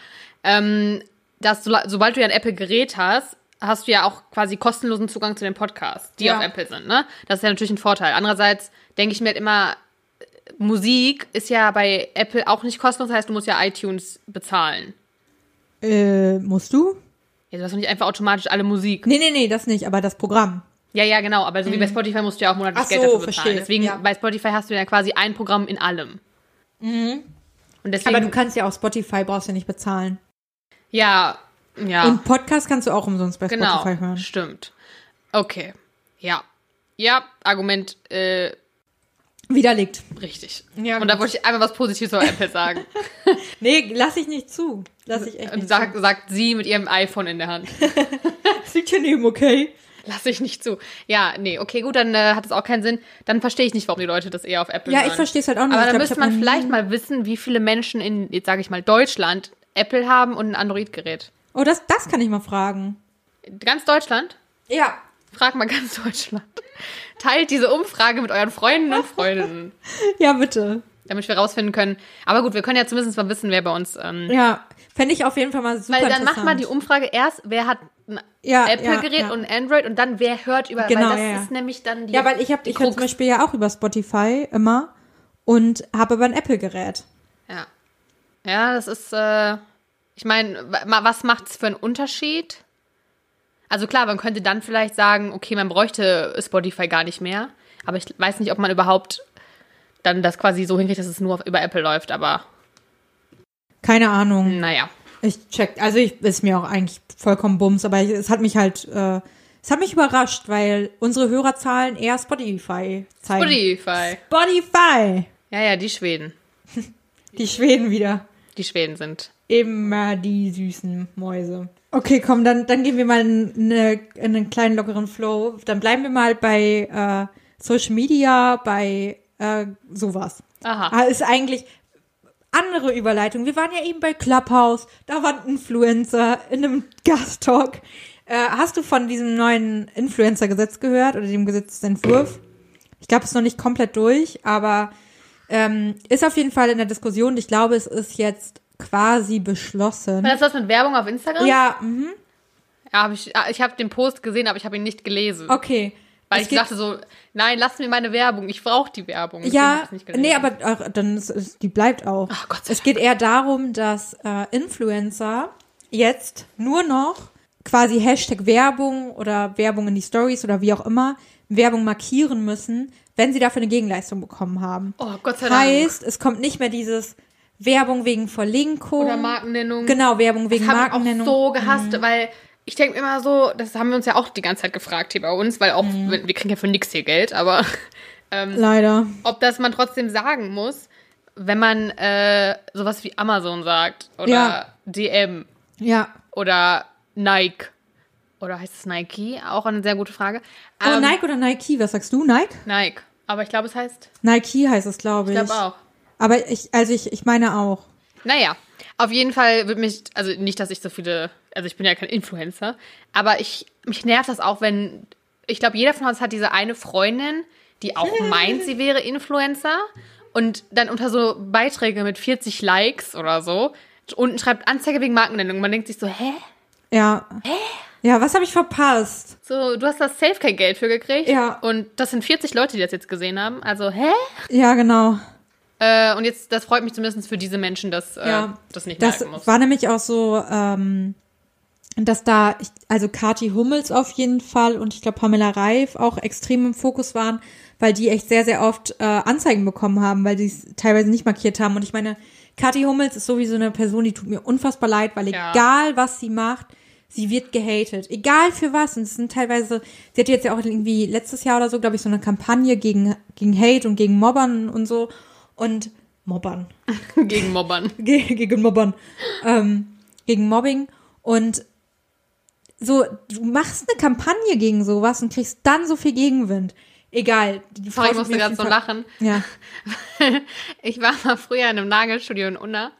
ähm, dass so, sobald du ja ein Apple-Gerät hast, hast du ja auch quasi kostenlosen Zugang zu den Podcasts, die Ja. auf Apple sind. Ne? Das ist ja natürlich ein Vorteil. Andererseits denke ich mir halt immer, Musik ist ja bei Apple auch nicht kostenlos, das heißt, du musst ja iTunes bezahlen. äh, musst du? Ja, du hast doch nicht einfach automatisch alle Musik. Nee, nee, nee, das nicht, aber das Programm. Ja, ja, genau. Aber so wie bei Spotify musst du ja auch monatlich Ach Geld so, dafür bezahlen. verstehe. Deswegen, Ja. bei Spotify hast du ja quasi ein Programm in allem. Und deswegen, Aber du kannst ja auch Spotify, brauchst ja nicht bezahlen. Ja, ja, Und Podcast kannst du auch umsonst bei genau, Spotify hören. stimmt. Okay, ja. Ja, Argument, äh, Widerlegt. richtig. Ja, Und da wollte ich einmal was Positives über Apple sagen. Nee, lass ich nicht zu. Lass ich echt nicht sagt, sagt sie mit ihrem iPhone in der Hand. zu. Das liegt hier neben, okay? Lass ich nicht zu. Ja, nee, okay, gut, dann äh, hat es auch keinen Sinn. Dann verstehe ich nicht, warum die Leute das eher auf Apple Ja, hören. ich verstehe es halt auch nicht. Aber dann glaub, müsste man vielleicht mal wissen, wie viele Menschen in, jetzt sage ich mal, Deutschland Apple haben und ein Android-Gerät. Oh, das, das kann ich mal fragen. Ganz Deutschland? Ja. Frag mal ganz Deutschland. Teilt diese Umfrage mit euren Freunden und Freundinnen, Ja, bitte. damit wir rausfinden können. Aber gut, wir können ja zumindest mal wissen, wer bei uns. Ähm, Ja, fände ich auf jeden Fall mal super weil dann macht man die Umfrage erst, wer hat ein Ja, Apple-Gerät ja, ja. und ein Android und dann wer hört über. Genau, weil das ja, ist nämlich dann die. Ja, weil ich habe ich zum. Beispiel ja auch über Spotify immer und habe aber ein Apple-Gerät. Ja. Ja, das ist, äh, ich meine, wa- was macht's für einen Unterschied? Also klar, man könnte dann vielleicht sagen, okay, man bräuchte Spotify gar nicht mehr. Aber ich weiß nicht, ob man überhaupt dann das quasi so hinkriegt, dass es nur auf, über Apple läuft. Aber Keine Ahnung. naja. Ich check, also ich ist mir auch eigentlich vollkommen bums, aber ich, es hat mich halt, äh, es hat mich überrascht, weil unsere Hörerzahlen eher Spotify zeigen. Spotify. Spotify. Ja, ja, die Schweden. Die Schweden wieder. Die Schweden sind. Immer die süßen Mäuse. Okay, komm, dann, dann gehen wir mal in, eine, in einen kleinen lockeren Flow. Dann bleiben wir mal bei äh, Social Media, bei äh, sowas. Aha. Ah, ist eigentlich andere Überleitung. Wir waren ja eben bei Clubhouse, da waren Influencer in einem Gasttalk. Äh, hast du von diesem neuen Influencer-Gesetz gehört oder dem Gesetzentwurf? Ich glaube, es ist noch nicht komplett durch, aber ähm, ist auf jeden Fall in der Diskussion. Ich glaube, es ist jetzt quasi beschlossen. War das was mit Werbung auf Instagram? Ja, mhm. Ja, hab ich, ah, ich habe den Post gesehen, aber ich habe ihn nicht gelesen. okay. Weil Es ich dachte so, nein, lass mir meine Werbung. Ich brauche die Werbung. Ja, nee, aber auch, dann ist, ist, die bleibt auch. Ach, Gott sei es geht eher darum, dass äh, Influencer jetzt nur noch quasi Hashtag Werbung oder Werbung in die Stories oder wie auch immer Werbung markieren müssen, wenn sie dafür eine Gegenleistung bekommen haben. Oh, Gott sei Dank. heißt, es kommt nicht mehr dieses Werbung wegen Verlinkung. Oder Markennennung. Genau, Werbung wegen Das ich Markennennung. auch so gehasst, weil ich denke immer so, das haben wir uns ja auch die ganze Zeit gefragt hier bei uns, weil auch, Mhm. wir kriegen ja für nix hier Geld, aber Leider. ob das man trotzdem sagen muss, wenn man äh, sowas wie Amazon sagt oder Ja. DM Ja. oder Nike oder heißt es Nike? Auch eine sehr gute Frage. Oh, Ähm, Nike oder Nike? Was sagst du? Nike? Nike. Aber ich glaube, es heißt, Nike heißt es, glaube ich ich. glaube auch. Aber ich, also ich, ich meine auch. Naja, auf jeden Fall wird mich, also nicht, dass ich so viele, also ich bin ja kein Influencer, aber ich, mich nervt das auch, wenn, ich glaube, jeder von uns hat diese eine Freundin, die auch meint, sie wäre Influencer und dann unter so Beiträge mit 40 Likes oder so unten schreibt Anzeige wegen Markennennung. Man denkt sich so, hä? Ja. Ja, was habe ich verpasst? So, du hast das safe kein Geld für gekriegt. Ja. Und das sind 40 Leute, die das jetzt gesehen haben. Also, hä? Ja, genau. Äh, und jetzt, das freut mich zumindest für diese Menschen, dass äh, Ja, das nicht das merken muss. war nämlich auch so, ähm, dass da, ich, also Kati Hummels auf jeden Fall und ich glaube Pamela Reif auch extrem im Fokus waren, weil die echt sehr, sehr oft äh, Anzeigen bekommen haben, weil sie es teilweise nicht markiert haben. Und ich meine, Kati Hummels ist sowieso eine Person, die tut mir unfassbar leid, weil Ja. egal was sie macht, sie wird gehatet. Egal für was. Und es sind teilweise, sie hatte jetzt ja auch irgendwie letztes Jahr oder so, glaube ich, so eine Kampagne gegen, gegen Hate und gegen Mobbern und so. Und Mobbern. Gegen Mobbern. Ge- gegen Mobbern, ähm, gegen Mobbing und so, du machst eine Kampagne gegen sowas und kriegst dann so viel Gegenwind. Egal. Sorry, ich musste gerade so lachen. Ja. Ich war mal früher in einem Nagelstudio in Unna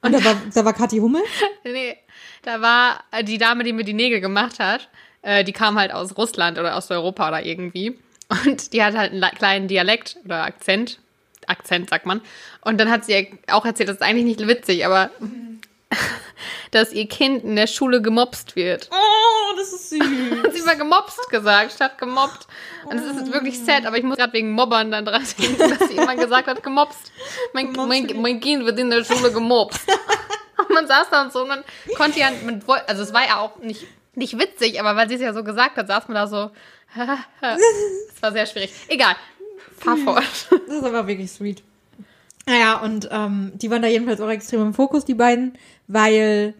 Und da war, da war Kathi Hummel? Nee, da war äh, die Dame, die mir die Nägel gemacht hat, äh, die kam halt aus Russland oder aus Europa oder irgendwie. Und die hat halt einen kleinen Dialekt oder Akzent. Akzent, sagt man. Und dann hat sie auch erzählt, das ist eigentlich nicht witzig, aber dass ihr Kind in der Schule gemobst wird. Oh, das ist süß. hat sie mal gemobst gesagt, statt gemobbt. Und das ist wirklich sad, aber ich muss gerade wegen Mobbern dann dran denken, dass sie immer gesagt hat, gemobst. Mein, mein, mein Kind wird in der Schule gemobst. und man saß da und so und man konnte ja, man, also es war ja auch nicht, nicht witzig, aber weil sie es ja so gesagt hat, saß man da so, es war sehr schwierig. Egal, fahr fort. Das ist aber wirklich sweet. Naja, und ähm, die waren da jedenfalls auch extrem im Fokus, die beiden, weil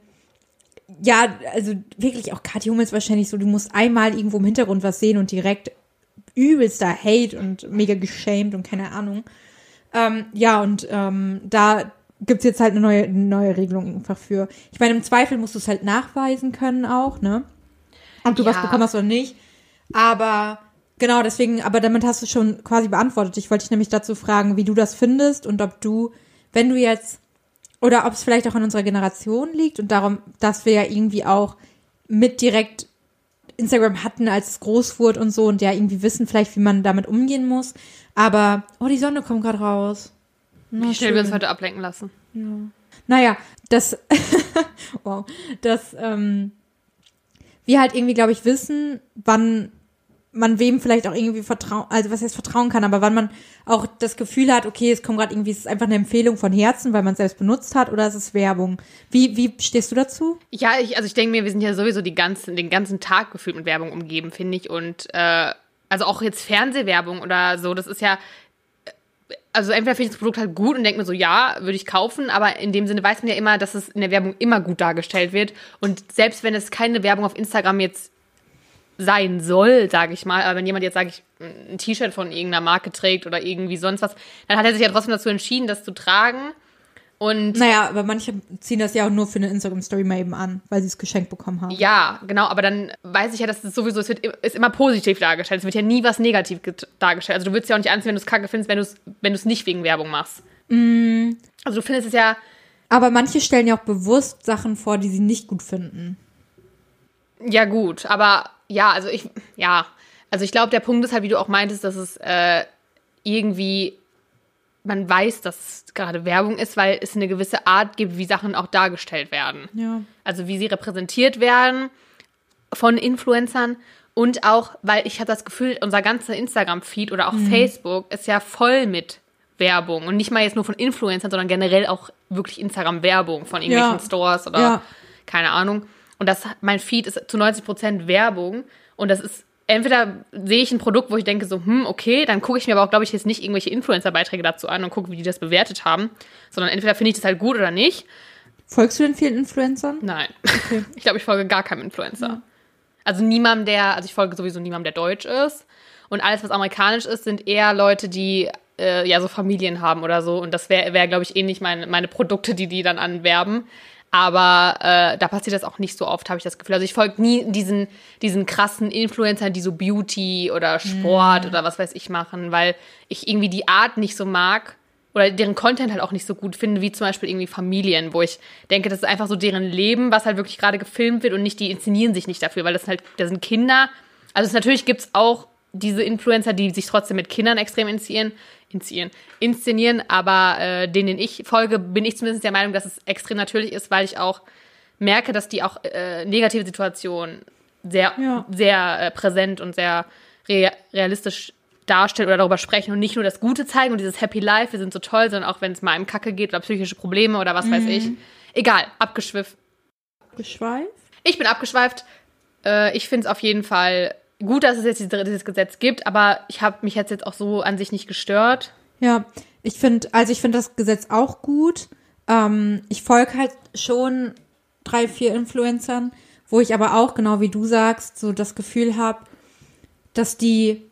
ja, also wirklich auch Kathi Hummels wahrscheinlich so, du musst einmal irgendwo im Hintergrund was sehen und direkt übelster Hate und mega geschämt und keine Ahnung. Ähm, ja, und ähm, da gibt's jetzt halt eine neue, neue Regelung einfach für. Ich meine, im Zweifel musst du es halt nachweisen können auch, ne? Ob du ja. was bekommen hast oder nicht. Aber genau, deswegen, aber damit hast du schon quasi beantwortet. Ich wollte dich nämlich dazu fragen, wie du das findest und ob du, wenn du jetzt, oder ob es vielleicht auch an unserer Generation liegt und darum, dass wir ja irgendwie auch mit direkt Instagram hatten, als es groß wurde und so und ja irgendwie wissen vielleicht, wie man damit umgehen muss. Aber, oh, die Sonne kommt gerade raus. Na, wie schnell schön. wir uns heute ablenken lassen. Ja. Naja, das, wow, das, ähm, wir halt irgendwie, glaube ich, wissen, wann man wem vielleicht auch irgendwie vertrauen, also was heißt vertrauen kann, aber wann man auch das Gefühl hat, okay, es kommt gerade irgendwie, es ist einfach eine Empfehlung von Herzen, weil man es selbst benutzt hat, oder ist es Werbung? Wie, wie stehst du dazu? Ja, ich, also ich denke mir, wir sind ja sowieso die ganzen, den ganzen Tag gefühlt mit Werbung umgeben, finde ich. Und äh, also auch jetzt Fernsehwerbung oder so, das ist ja. Also entweder finde ich das Produkt halt gut und denke mir so, ja, würde ich kaufen, aber in dem Sinne weiß man ja immer, dass es in der Werbung immer gut dargestellt wird. Und selbst wenn es keine Werbung auf Instagram jetzt sein soll, sage ich mal. Aber wenn jemand jetzt, sage ich, ein T-Shirt von irgendeiner Marke trägt oder irgendwie sonst was, dann hat er sich ja trotzdem dazu entschieden, das zu tragen. Und naja, aber manche ziehen das ja auch nur für eine Instagram-Story mal eben an, weil sie es geschenkt bekommen haben. Ja, genau, aber dann weiß ich ja, dass es sowieso, es wird ist immer positiv dargestellt. Es wird ja nie was negativ dargestellt. Also du würdest ja auch nicht anziehen, wenn du es kacke findest, wenn du es wenn nicht wegen Werbung machst. Mm. Also du findest es ja. Aber manche stellen ja auch bewusst Sachen vor, die sie nicht gut finden. Ja, gut, aber ja, also ich, ja, also ich glaube, der Punkt ist halt, wie du auch meintest, dass es äh, irgendwie, man weiß, dass es gerade Werbung ist, weil es eine gewisse Art gibt, wie Sachen auch dargestellt werden. Ja. Also wie sie repräsentiert werden von Influencern und auch, weil ich habe das Gefühl, unser ganzer Instagram-Feed oder auch mhm. Facebook ist ja voll mit Werbung und nicht mal jetzt nur von Influencern, sondern generell auch wirklich Instagram-Werbung von irgendwelchen ja. Stores oder ja. keine Ahnung. Und das, mein Feed ist zu 90 Prozent Werbung. Und das ist, entweder sehe ich ein Produkt, wo ich denke so, hm, okay, dann gucke ich mir aber auch, glaube ich, jetzt nicht irgendwelche Influencer-Beiträge dazu an und gucke, wie die das bewertet haben. Sondern entweder finde ich das halt gut oder nicht. Folgst du denn vielen Influencern? Nein. Okay. Ich glaube, ich folge gar keinem Influencer. Ja. Also niemandem, der, also ich folge sowieso niemandem, der deutsch ist. Und alles, was amerikanisch ist, sind eher Leute, die äh, ja so Familien haben oder so. Und das wäre, wär, glaube ich, ähnlich eh meine, meine Produkte, die die dann anwerben. Aber äh, da passiert das auch nicht so oft, habe ich das Gefühl. Also ich folge nie diesen, diesen krassen Influencern, die so Beauty oder Sport mm. oder was weiß ich machen, weil ich irgendwie die Art nicht so mag oder deren Content halt auch nicht so gut finde, wie zum Beispiel irgendwie Familien, wo ich denke, das ist einfach so deren Leben, was halt wirklich gerade gefilmt wird und nicht, die inszenieren sich nicht dafür, weil das halt, das sind Kinder. Also es, natürlich gibt's auch diese Influencer, die sich trotzdem mit Kindern extrem inszenieren, inszenieren, inszenieren aber äh, denen ich folge, bin ich zumindest der Meinung, dass es extrem natürlich ist, weil ich auch merke, dass die auch äh, negative Situationen sehr, ja. sehr äh, präsent und sehr re realistisch darstellen oder darüber sprechen und nicht nur das Gute zeigen und dieses Happy Life, wir sind so toll, sondern auch wenn es mal einem Kacke geht oder psychische Probleme oder was mhm. weiß ich. Egal, abgeschwiffen. Abgeschweift? Ich bin abgeschweift. Äh, ich finde es auf jeden Fall gut, dass es jetzt dieses Gesetz gibt, aber ich habe mich jetzt, jetzt auch so an sich nicht gestört. Ja, ich finde, also ich finde das Gesetz auch gut. Ähm, ich folge halt schon drei, vier Influencern, wo ich aber auch, genau wie du sagst, so das Gefühl habe, dass die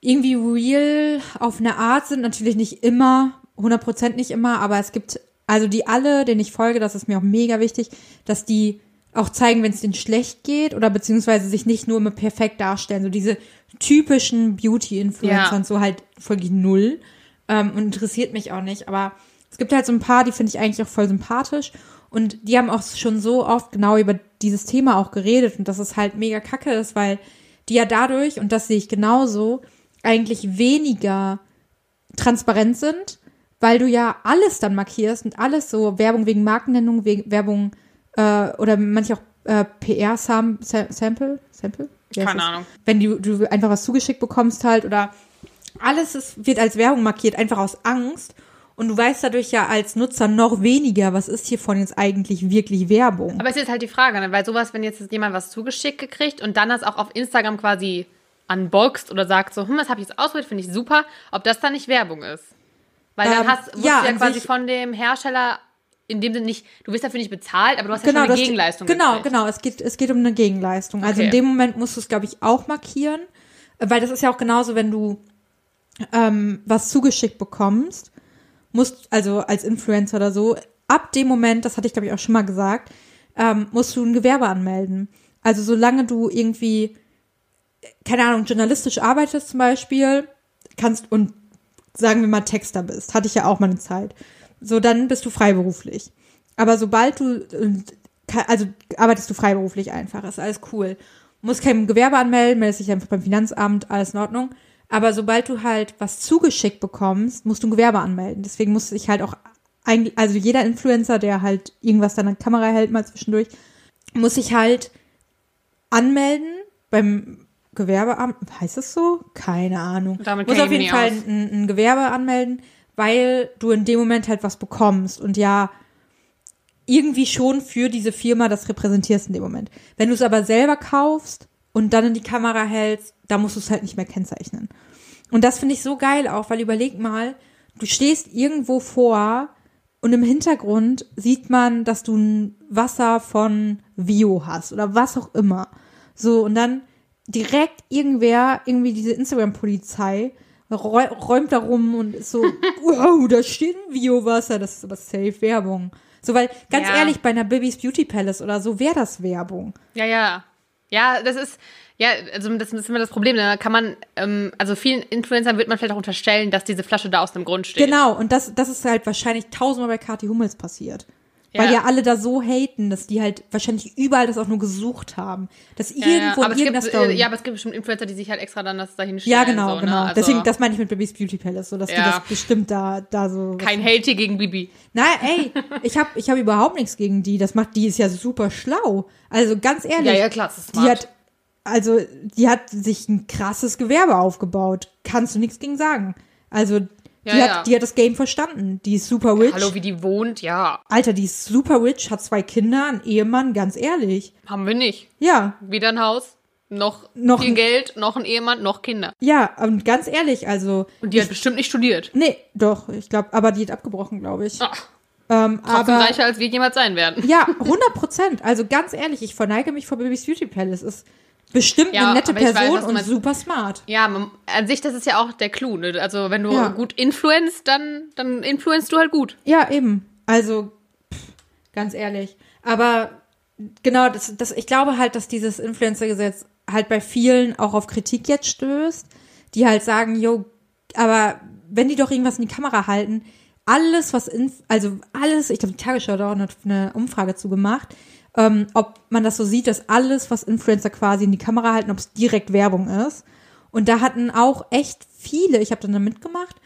irgendwie real auf eine Art sind. Natürlich nicht immer, 100% nicht immer, aber es gibt, also die alle, denen ich folge, das ist mir auch mega wichtig, dass die auch zeigen, wenn es denen schlecht geht oder beziehungsweise sich nicht nur immer perfekt darstellen. So diese typischen Beauty-Influencern, ja. so halt folge ich null ähm, und interessiert mich auch nicht. Aber Es gibt halt so ein paar, die finde ich eigentlich auch voll sympathisch. Und die haben auch schon so oft genau über dieses Thema auch geredet und dass es halt mega kacke ist, weil die ja dadurch, und das sehe ich genauso, eigentlich weniger transparent sind, weil du ja alles dann markierst und alles so Werbung wegen Markennennung, wegen Werbung äh, oder manche auch äh, PR-Sample, Sample? Wie Keine? Ahnung. Wenn du, du einfach was zugeschickt bekommst halt oder alles ist, wird als Werbung markiert, einfach aus Angst. Und du weißt dadurch ja als Nutzer noch weniger, was ist hiervon jetzt eigentlich wirklich Werbung. Aber es ist jetzt halt die Frage, ne? weil sowas, wenn jetzt jemand was zugeschickt gekriegt und dann das auch auf Instagram quasi unboxt oder sagt so, hm, das habe ich jetzt ausprobiert, finde ich super, ob das dann nicht Werbung ist. Weil dann Ähm, hast, wirst ja, du ja quasi von dem Hersteller in dem Sinne nicht, du wirst dafür nicht bezahlt, aber du hast ja genau, schon eine Gegenleistung Genau, gekriegt. genau. Es geht, es geht um eine Gegenleistung. Also Okay. in dem Moment musst du es, glaube ich, auch markieren. Weil das ist ja auch genauso, wenn du ähm, was zugeschickt bekommst, musst, also als Influencer oder so, ab dem Moment, das hatte ich, glaube ich, auch schon mal gesagt, ähm, musst du ein Gewerbe anmelden. Also solange du irgendwie, keine Ahnung, journalistisch arbeitest zum Beispiel, kannst und sagen wir mal Texter bist, hatte ich ja auch mal eine Zeit. So, dann bist du freiberuflich. Aber sobald du, äh, ka- also arbeitest du freiberuflich einfach, ist alles cool. Musst kein Gewerbe anmelden, meldest dich einfach beim Finanzamt, alles in Ordnung. Aber sobald du halt was zugeschickt bekommst, musst du ein Gewerbe anmelden. Deswegen muss ich halt auch eigentlich, also jeder Influencer, der halt irgendwas dann an Kamera hält, mal zwischendurch, muss sich halt anmelden beim Gewerbeamt. Heißt das so? Keine Ahnung. Damit muss auf jeden Fall ein, ein Gewerbe anmelden, weil du in dem Moment halt was bekommst und ja irgendwie schon für diese Firma das repräsentierst in dem Moment. Wenn du es aber selber kaufst und dann in die Kamera hältst, da musst du es halt nicht mehr kennzeichnen. Und das finde ich so geil auch, weil überleg mal, du stehst irgendwo vor und im Hintergrund sieht man, dass du ein Wasser von Vio hast oder was auch immer. So, und dann direkt irgendwer, irgendwie diese Instagram-Polizei, räumt da rum und ist so, wow, da steht ein Vio-Wasser, das ist aber safe Werbung. So, weil, ganz Ja. ehrlich, bei einer Bibis Beauty Palace oder so wäre das Werbung. Ja, ja. Ja, das ist, ja, also das ist immer das Problem. Da kann man, ähm, also vielen Influencern wird man vielleicht auch unterstellen, dass diese Flasche da aus dem Grund steht. Genau, und das, das ist halt wahrscheinlich tausendmal bei Kathi Hummels passiert. Weil Ja. ja alle da so haten, dass die halt wahrscheinlich überall das auch nur gesucht haben. Dass Ja, ja. irgendwo aber in es irgendeiner gibt, Story. ja, aber es gibt bestimmt Influencer, die sich halt extra dann das dahin stellen. ja, genau, so, genau. Ne? Also Deswegen, das meine ich mit Baby's Beauty Palace, so dass die Ja. das bestimmt da, da so. kein Hate hier gegen Bibi. Nein, ey, ich habe ich hab überhaupt nichts gegen die. Das macht, die ist ja super schlau. Also ganz ehrlich. Ja, ja, klar, das ist Die smart. hat, also, die hat sich ein krasses Gewerbe aufgebaut. Kannst du nichts gegen sagen. Also, die, Ja, hat, ja. die hat das Game verstanden. Die ist super rich. Hallo, wie die wohnt, ja. Alter, die ist super rich, hat zwei Kinder, einen Ehemann, ganz ehrlich. Haben wir nicht. Ja, Weder ein Haus, noch, Noch viel Geld, noch ein Ehemann, noch Kinder. ja, und ganz ehrlich, also. Und die hat bestimmt nicht studiert. Nee, doch, ich glaube, aber die hat abgebrochen, glaube ich. Ach, ähm, trotzdem aber. reicher, als wir jemals sein werden. Ja, 100 Prozent. Also ganz ehrlich, ich verneige mich vor Baby's Beauty Palace. Ist bestimmt Ja, eine nette weiß, Person du und super smart. Ja, man, an sich, das ist ja auch der Clou. Ne? Also, wenn du Ja. gut influenzt, dann, dann influenzt du halt gut. Ja, eben. Also, pff, ganz ehrlich. Aber genau, das, das, ich glaube halt, dass dieses Influencer-Gesetz halt bei vielen auch auf Kritik jetzt stößt, die halt sagen, jo, aber wenn die doch irgendwas in die Kamera halten, alles, was, in, also alles, ich glaube, die Tagesschau hat auch eine, eine Umfrage zu gemacht, ähm, ob man das so sieht, dass alles, was Influencer quasi in die Kamera halten, ob es direkt Werbung ist. Und da hatten auch echt viele, ich habe dann da mitgemacht,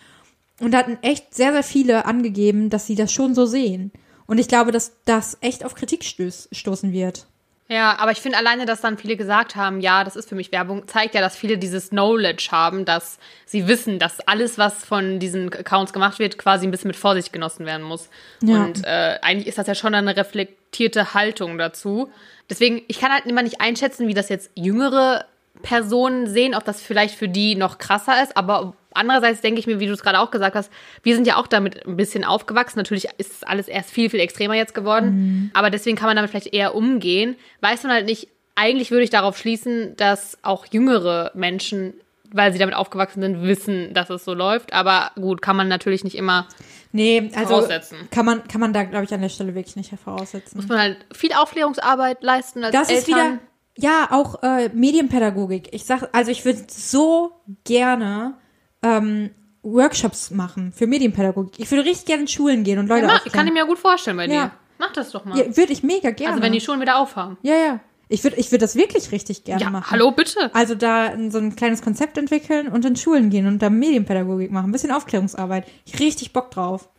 und da hatten echt sehr, sehr viele angegeben, dass sie das schon so sehen. Und ich glaube, dass das echt auf Kritik stöß, stoßen wird. Ja, aber ich finde alleine, dass dann viele gesagt haben, ja, das ist für mich Werbung, zeigt ja, dass viele dieses Knowledge haben, dass sie wissen, dass alles, was von diesen Accounts gemacht wird, quasi ein bisschen mit Vorsicht genossen werden muss. Ja. Und äh, eigentlich ist das ja schon eine reflektierte Haltung dazu. Deswegen, ich kann halt immer nicht einschätzen, wie das jetzt jüngere Personen sehen, ob das vielleicht für die noch krasser ist, aber andererseits denke ich mir, wie du es gerade auch gesagt hast, wir sind ja auch damit ein bisschen aufgewachsen. Natürlich ist alles erst viel, viel extremer jetzt geworden, aber deswegen kann man damit vielleicht eher umgehen. Weiß man halt nicht, eigentlich würde ich darauf schließen, dass auch jüngere Menschen, weil sie damit aufgewachsen sind, wissen, dass es so läuft, aber gut, kann man natürlich nicht immer, Nee, also Voraussetzen. kann man, kann man da, glaube ich, an der Stelle wirklich nicht voraussetzen. muss man halt viel Aufklärungsarbeit leisten als Das ist wieder, Eltern. ja, auch äh, Medienpädagogik. Ich sag, also ich würde so gerne ähm, Workshops machen für Medienpädagogik. Ich würde richtig gerne in Schulen gehen und Leute Ja, aufklären. kann ich mir gut vorstellen bei dir. Ja. Mach das doch mal. ja, würde ich mega gerne. also wenn die Schulen wieder aufhaben. ja, ja. Ich würde ich würd das wirklich richtig gerne Ja, machen. hallo, bitte. Also da so ein kleines Konzept entwickeln und in Schulen gehen und da Medienpädagogik machen. Ein bisschen Aufklärungsarbeit. Ich richtig Bock drauf.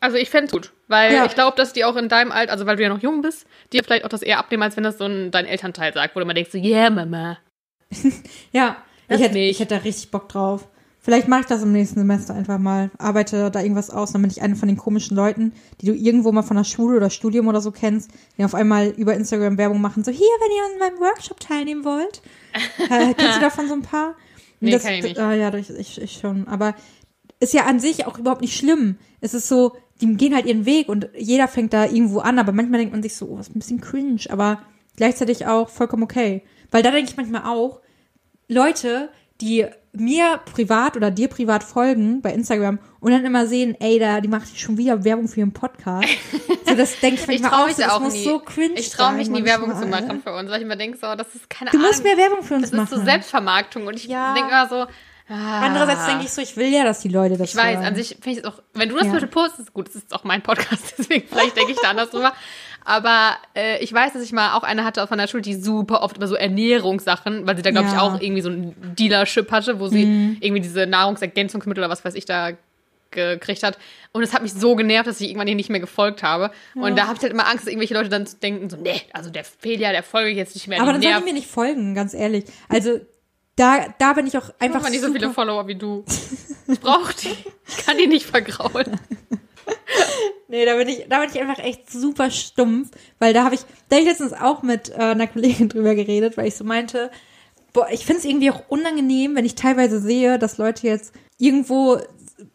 Also ich fände gut, weil Ja. ich glaube, dass die auch in deinem Alter, also weil du ja noch jung bist, dir vielleicht auch das eher abnehmen, als wenn das so ein, dein Elternteil sagt, wo du immer denkst, so, yeah, Mama. Ja, Das ich hätte, nicht. ich hätte da richtig Bock drauf. Vielleicht mache ich das im nächsten Semester einfach mal. Arbeite da irgendwas aus, damit ich eine von den komischen Leuten, die du irgendwo mal von der Schule oder Studium oder so kennst, die auf einmal über Instagram Werbung machen, so hier, wenn ihr an meinem Workshop teilnehmen wollt. äh, kennst du davon so ein paar? Nee, das, kenn ich nicht. Äh, ja, ich, ich, ich schon. Aber ist ja an sich auch überhaupt nicht schlimm. Es ist so, die gehen halt ihren Weg und jeder fängt da irgendwo an, aber manchmal denkt man sich so, oh, ist ein bisschen cringe, aber gleichzeitig auch vollkommen okay. Weil da denke ich manchmal auch, Leute, die mir privat oder dir privat folgen bei Instagram und dann immer sehen, ey, da, die macht schon wieder Werbung für ihren Podcast. so, das denke ich Ich manchmal traue auch, mich so, das auch muss nie. so cringe ich traue mich nie Werbung zu machen für uns, weil ich immer denke, so, das ist keine Du Ahnung. musst mehr Werbung für uns das ist machen. so Selbstvermarktung und ich Ja. denke immer so, ah. Andererseits denke ich so, ich will ja, dass die Leute das Ich weiß, hören. an sich finde ich es auch, wenn du das Ja. postest, gut, das ist auch mein Podcast, deswegen vielleicht denke ich da anders drüber. Aber äh, ich weiß, dass ich mal auch eine hatte von der Schule, die super oft über so Ernährungssachen, weil sie da, glaube ich, Ja. auch irgendwie so ein Dealership hatte, wo sie Mhm. irgendwie diese Nahrungsergänzungsmittel oder was weiß ich da gekriegt hat. Und es hat mich so genervt, dass ich irgendwann hier nicht mehr gefolgt habe. Und da habe ich halt immer Angst, dass irgendwelche Leute dann denken, so, nee, also der Fehler, der folge ich jetzt nicht mehr. Aber dann sollen die mir nicht folgen, ganz ehrlich. Also, da, da bin ich auch Ich einfach habe nicht so viele Follower wie du. Ich brauche die. Ich kann die nicht vergraulen. Nee, da bin ich, da bin ich einfach echt super stumpf, weil da habe ich, da hab ich letztens auch mit äh, einer Kollegin drüber geredet, weil ich so meinte, boah, ich finde es irgendwie auch unangenehm, wenn ich teilweise sehe, dass Leute jetzt irgendwo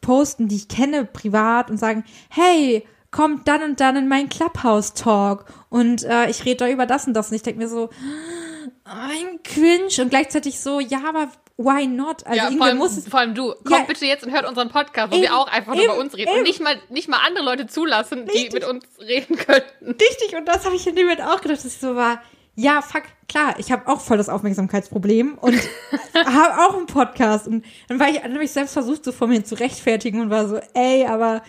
posten, die ich kenne, privat und sagen, hey, kommt dann und dann in meinen Clubhouse-Talk und äh, ich rede da über das und das. Und ich denke mir so, ein Cringe. Und gleichzeitig so, ja, aber why not? Also ja, vor allem, muss es vor allem du. Kommt Ja. bitte jetzt und hört unseren Podcast, wo Eben, wir auch einfach nur eben, über uns reden eben. und nicht mal, nicht mal andere Leute zulassen, die Richtig. mit uns reden könnten. Richtig, und das habe ich in dem Moment auch gedacht, dass ich so war, ja, fuck, klar, ich habe auch voll das Aufmerksamkeitsproblem und habe auch einen Podcast. Und dann war ich, dann habe ich selbst versucht, so vor mir zu rechtfertigen und war so, ey, aber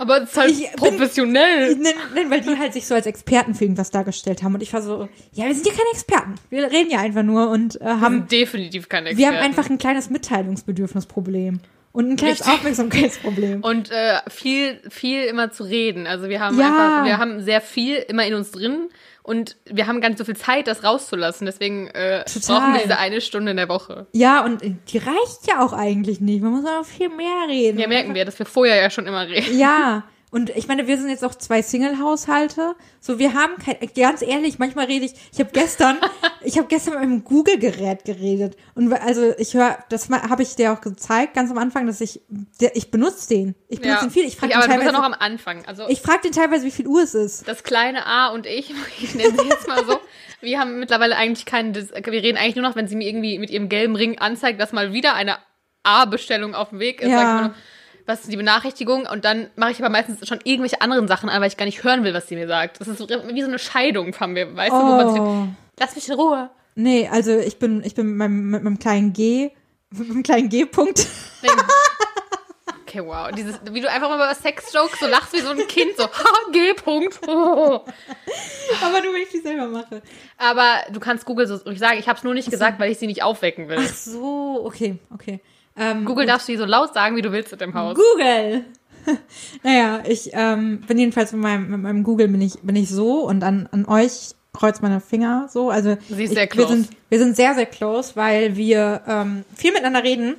Aber es ist halt Ich bin- professionell. nein, nein, weil die halt sich so als Experten für irgendwas dargestellt haben. Und ich war so, ja, wir sind ja keine Experten. Wir reden ja einfach nur und äh, Wir haben, definitiv keine wir Experten. haben einfach ein kleines Mitteilungsbedürfnisproblem. Und ein kleines Richtig. Aufmerksamkeitsproblem. und äh, viel, viel immer zu reden. Also wir haben Ja. einfach, wir haben sehr viel immer in uns drin und wir haben gar nicht so viel Zeit, das rauszulassen. Deswegen äh, brauchen wir diese eine Stunde in der Woche. Ja, und die reicht ja auch eigentlich nicht. Man muss auch viel mehr reden. Ja, merken wir, dass wir vorher ja schon immer reden. Ja, und ich meine, wir sind jetzt auch zwei Single-Haushalte. So, wir haben kein, ganz ehrlich, manchmal rede ich, ich habe gestern, ich habe gestern mit einem Google-Gerät geredet. Und also ich höre, das habe ich dir auch gezeigt, ganz am Anfang, dass ich, der, ich benutze den. Ich benutze den viel. Ich frage ja, den bist ja teilweise, noch am Anfang. Also ich frage den teilweise, wie viel Uhr es ist. das kleine A und ich, ich nenne sie jetzt mal so, wir haben mittlerweile eigentlich keinen, wir reden eigentlich nur noch, wenn sie mir irgendwie mit ihrem gelben Ring anzeigt, dass mal wieder eine A-Bestellung auf dem Weg ist, Ja. Ich was ist die Benachrichtigung und dann mache ich aber meistens schon irgendwelche anderen Sachen an, weil ich gar nicht hören will, was sie mir sagt. Das ist wie so eine Scheidung von mir, weißt du, wo man sich Oh. lass mich in Ruhe. Nee, also ich bin, ich bin mit meinem, mit meinem kleinen G, mit meinem kleinen G-Punkt. Nee. Okay, wow. Dieses, wie du einfach mal über Sex-Jokes so lachst wie so ein Kind, so, G-Punkt. Aber nur, wenn ich die selber mache. Aber du kannst Google so ruhig sagen. Ich habe es nur nicht gesagt, weil ich sie nicht aufwecken will. Ach so, okay, okay. Ähm, Google darfst du dir so laut sagen, wie du willst mit dem Haus. Google. naja, ich ähm, bin jedenfalls mit meinem, mit meinem Google bin ich, bin ich so und an, an euch kreuz meine Finger so. Also Sie ist ich, sehr Wir close. sind, wir sind sehr, sehr close, weil wir ähm, viel miteinander reden.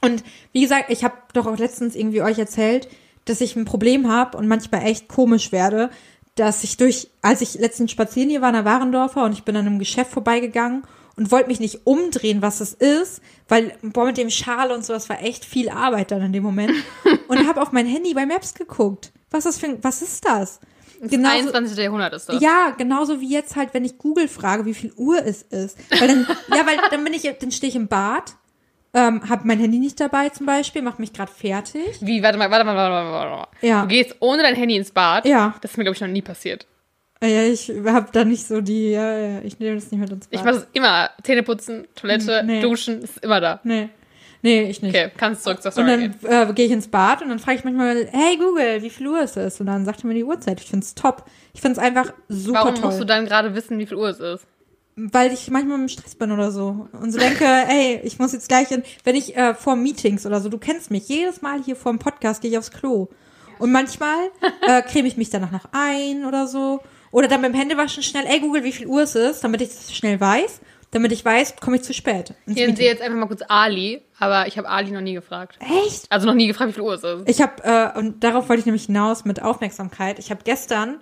Und wie gesagt, ich habe doch auch letztens irgendwie euch erzählt, dass ich ein Problem habe und manchmal echt komisch werde, dass ich durch, als ich letztens spazieren hier war in der Warendorfer und ich bin an einem Geschäft vorbeigegangen und wollte mich nicht umdrehen, was es ist, weil, boah, mit dem Schal und so, das war echt viel Arbeit dann in dem Moment. und habe auf mein Handy bei Maps geguckt. Was ist, für, was ist das? Genauso- 21. Jahrhundert ist das. ja, genauso wie jetzt halt, wenn ich Google frage, wie viel Uhr es ist. Weil dann, ja, weil dann bin ich, dann stehe ich im Bad, ähm, habe mein Handy nicht dabei zum Beispiel, mache mich gerade fertig. Wie, warte mal, warte mal, warte mal, warte mal. Ja. Du gehst ohne dein Handy ins Bad. Ja. Das ist mir, glaube ich, noch nie passiert. Äh, Ja, ich habe da nicht so die, ja, ja, ich nehme das nicht mit ins Bad. Ich mache es immer. Zähne putzen, Toilette, Nee. duschen, ist immer da. Nee. Nee, ich nicht. Okay, kannst zurück zur Und Story gehen. dann äh, gehe ich ins Bad und dann frage ich manchmal, hey Google, wie viel Uhr ist es? Und dann sagt er mir die Uhrzeit. Ich finde es top. Ich finde es einfach super Warum toll. musst du dann gerade wissen, wie viel Uhr es ist? weil ich manchmal im Stress bin oder so. Und so denke, ey, ich muss jetzt gleich in, wenn ich äh, vor Meetings oder so, du kennst mich, jedes Mal hier vor dem Podcast gehe ich aufs Klo. Und manchmal äh, creme ich mich danach noch ein oder so. Oder dann beim Händewaschen schnell, ey Google, wie viel Uhr es ist, damit ich das schnell weiß. Damit ich weiß, komme ich zu spät. Hier Meeting. sehe jetzt einfach mal kurz Ali, aber ich habe Ali noch nie gefragt. Echt? Also noch nie gefragt, wie viel Uhr es ist. Ich habe, äh, und darauf wollte ich nämlich hinaus mit Aufmerksamkeit. Ich habe gestern,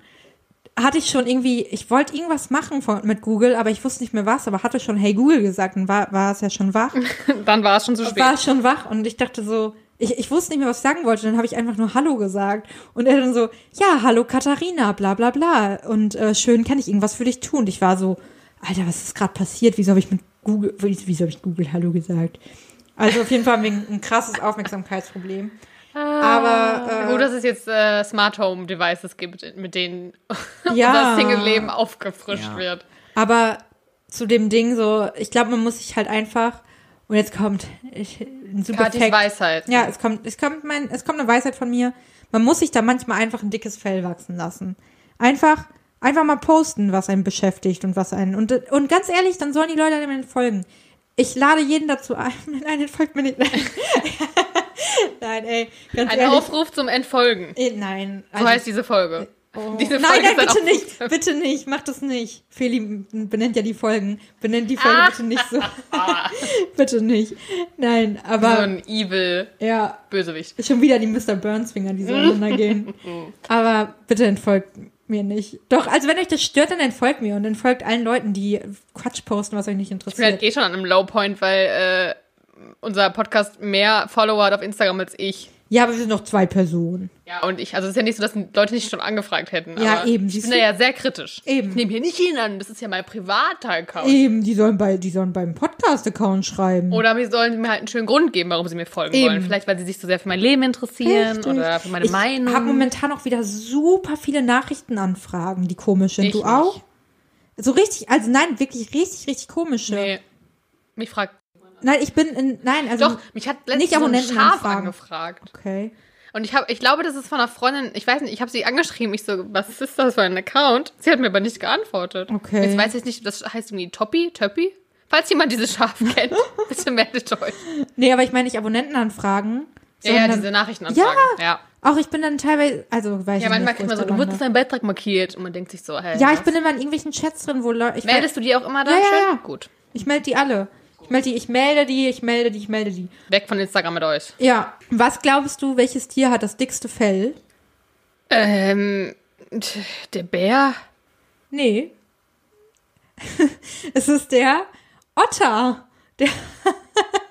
hatte ich schon irgendwie, ich wollte irgendwas machen von, mit Google, aber ich wusste nicht mehr was, aber hatte schon Hey Google gesagt und war, war es ja schon wach. Dann war es schon zu spät. war schon wach und ich dachte so, ich, ich wusste nicht mehr, was ich sagen wollte. Dann habe ich einfach nur Hallo gesagt. Und er dann so, ja, hallo Katharina, bla bla bla. Und äh, schön, kann ich irgendwas für dich tun? Und ich war so, Alter, was ist gerade passiert? Wieso habe ich mit Google, wieso habe ich Google Hallo gesagt? Also auf jeden Fall haben wir ein, ein krasses Aufmerksamkeitsproblem. Aber Gut, dass es jetzt äh, Smart Home Devices gibt, mit denen Ja. unser Single-Leben aufgefrischt Ja. wird. Aber zu dem Ding so, ich glaube, man muss sich halt einfach, und jetzt kommt ich, ein super Katis Fact. Weisheit. Ja, es kommt, es kommt mein, es kommt eine Weisheit von mir. Man muss sich da manchmal einfach ein dickes Fell wachsen lassen. Einfach, einfach mal posten, was einen beschäftigt und was einen, und, und ganz ehrlich, dann sollen die Leute einem folgen. Ich lade jeden dazu ein, nein, folgt mir nicht. nein, ey, ganz Ein ehrlich. Aufruf zum Entfolgen. Eh, Nein. So heißt diese Folge. Diese Nein, Folge nein, ist ein bitte nicht, bitte nicht, mach das nicht. Feli benennt ja die Folgen. Benennt die Folge Ah. bitte nicht so. bitte nicht. Nein, So aber ein evil ja, Bösewicht. schon wieder die Mr. Burns Finger, die so ineinander gehen. Aber bitte entfolgt mir nicht. Doch, also wenn euch das stört, dann entfolgt mir und entfolgt allen Leuten, die Quatsch posten, was euch nicht Ich bin interessiert. halt eh schon an einem Low Point, weil äh, unser Podcast mehr Follower hat auf Instagram als ich. Ja, aber wir sind noch zwei Personen. Ja, und ich, also es ist ja nicht so, dass Leute nicht schon angefragt hätten. Ja, eben, Ich bin da ja sehr kritisch. Eben. Ich nehme hier nicht jeden an, das ist ja mein privater Account. Eben, die sollen bei, die sollen beim Podcast-Account schreiben. Oder mir sollen mir halt einen schönen Grund geben, warum sie mir folgen Eben. wollen. Vielleicht, weil sie sich so sehr für mein Leben interessieren Richtig. oder für meine ich Meinung. habe momentan auch wieder super viele Nachrichtenanfragen, die komisch sind. Ich du nicht. auch? So richtig, also nein, wirklich richtig, richtig komische. nee. Mich fragt. Nein, ich bin in, nein, also. Doch, mich hat letztens nicht so ein Schaf angefragt. Okay. Und ich, hab, ich glaube, das ist von einer Freundin, ich weiß nicht, ich habe sie angeschrieben, ich so, was ist das für ein Account? Sie hat mir aber nicht geantwortet. Okay. Jetzt weiß ich nicht, das heißt irgendwie Toppi, Töppi? Falls jemand dieses Schaf kennt, bitte meldet euch. Nee, aber ich meine nicht Abonnentenanfragen. Ja, ja, diese Nachrichtenanfragen. Ja. Auch ich bin dann teilweise, also weiß Ja, ich manchmal nicht, wo kriegt man so, da du wurdest lande. dein Beitrag markiert und man denkt sich so, hey. Ja, was? ich bin immer in irgendwelchen Chats drin, wo Leute. Ich, Meldest du die auch immer dann Ja, ja, ja. Gut. ich melde die alle. Ich melde die, ich melde die, ich melde die, ich melde die. Weg von Instagram mit euch. Ja. Was glaubst du, welches Tier hat das dickste Fell? Ähm, der Bär? Nee. es ist der Otter. Der,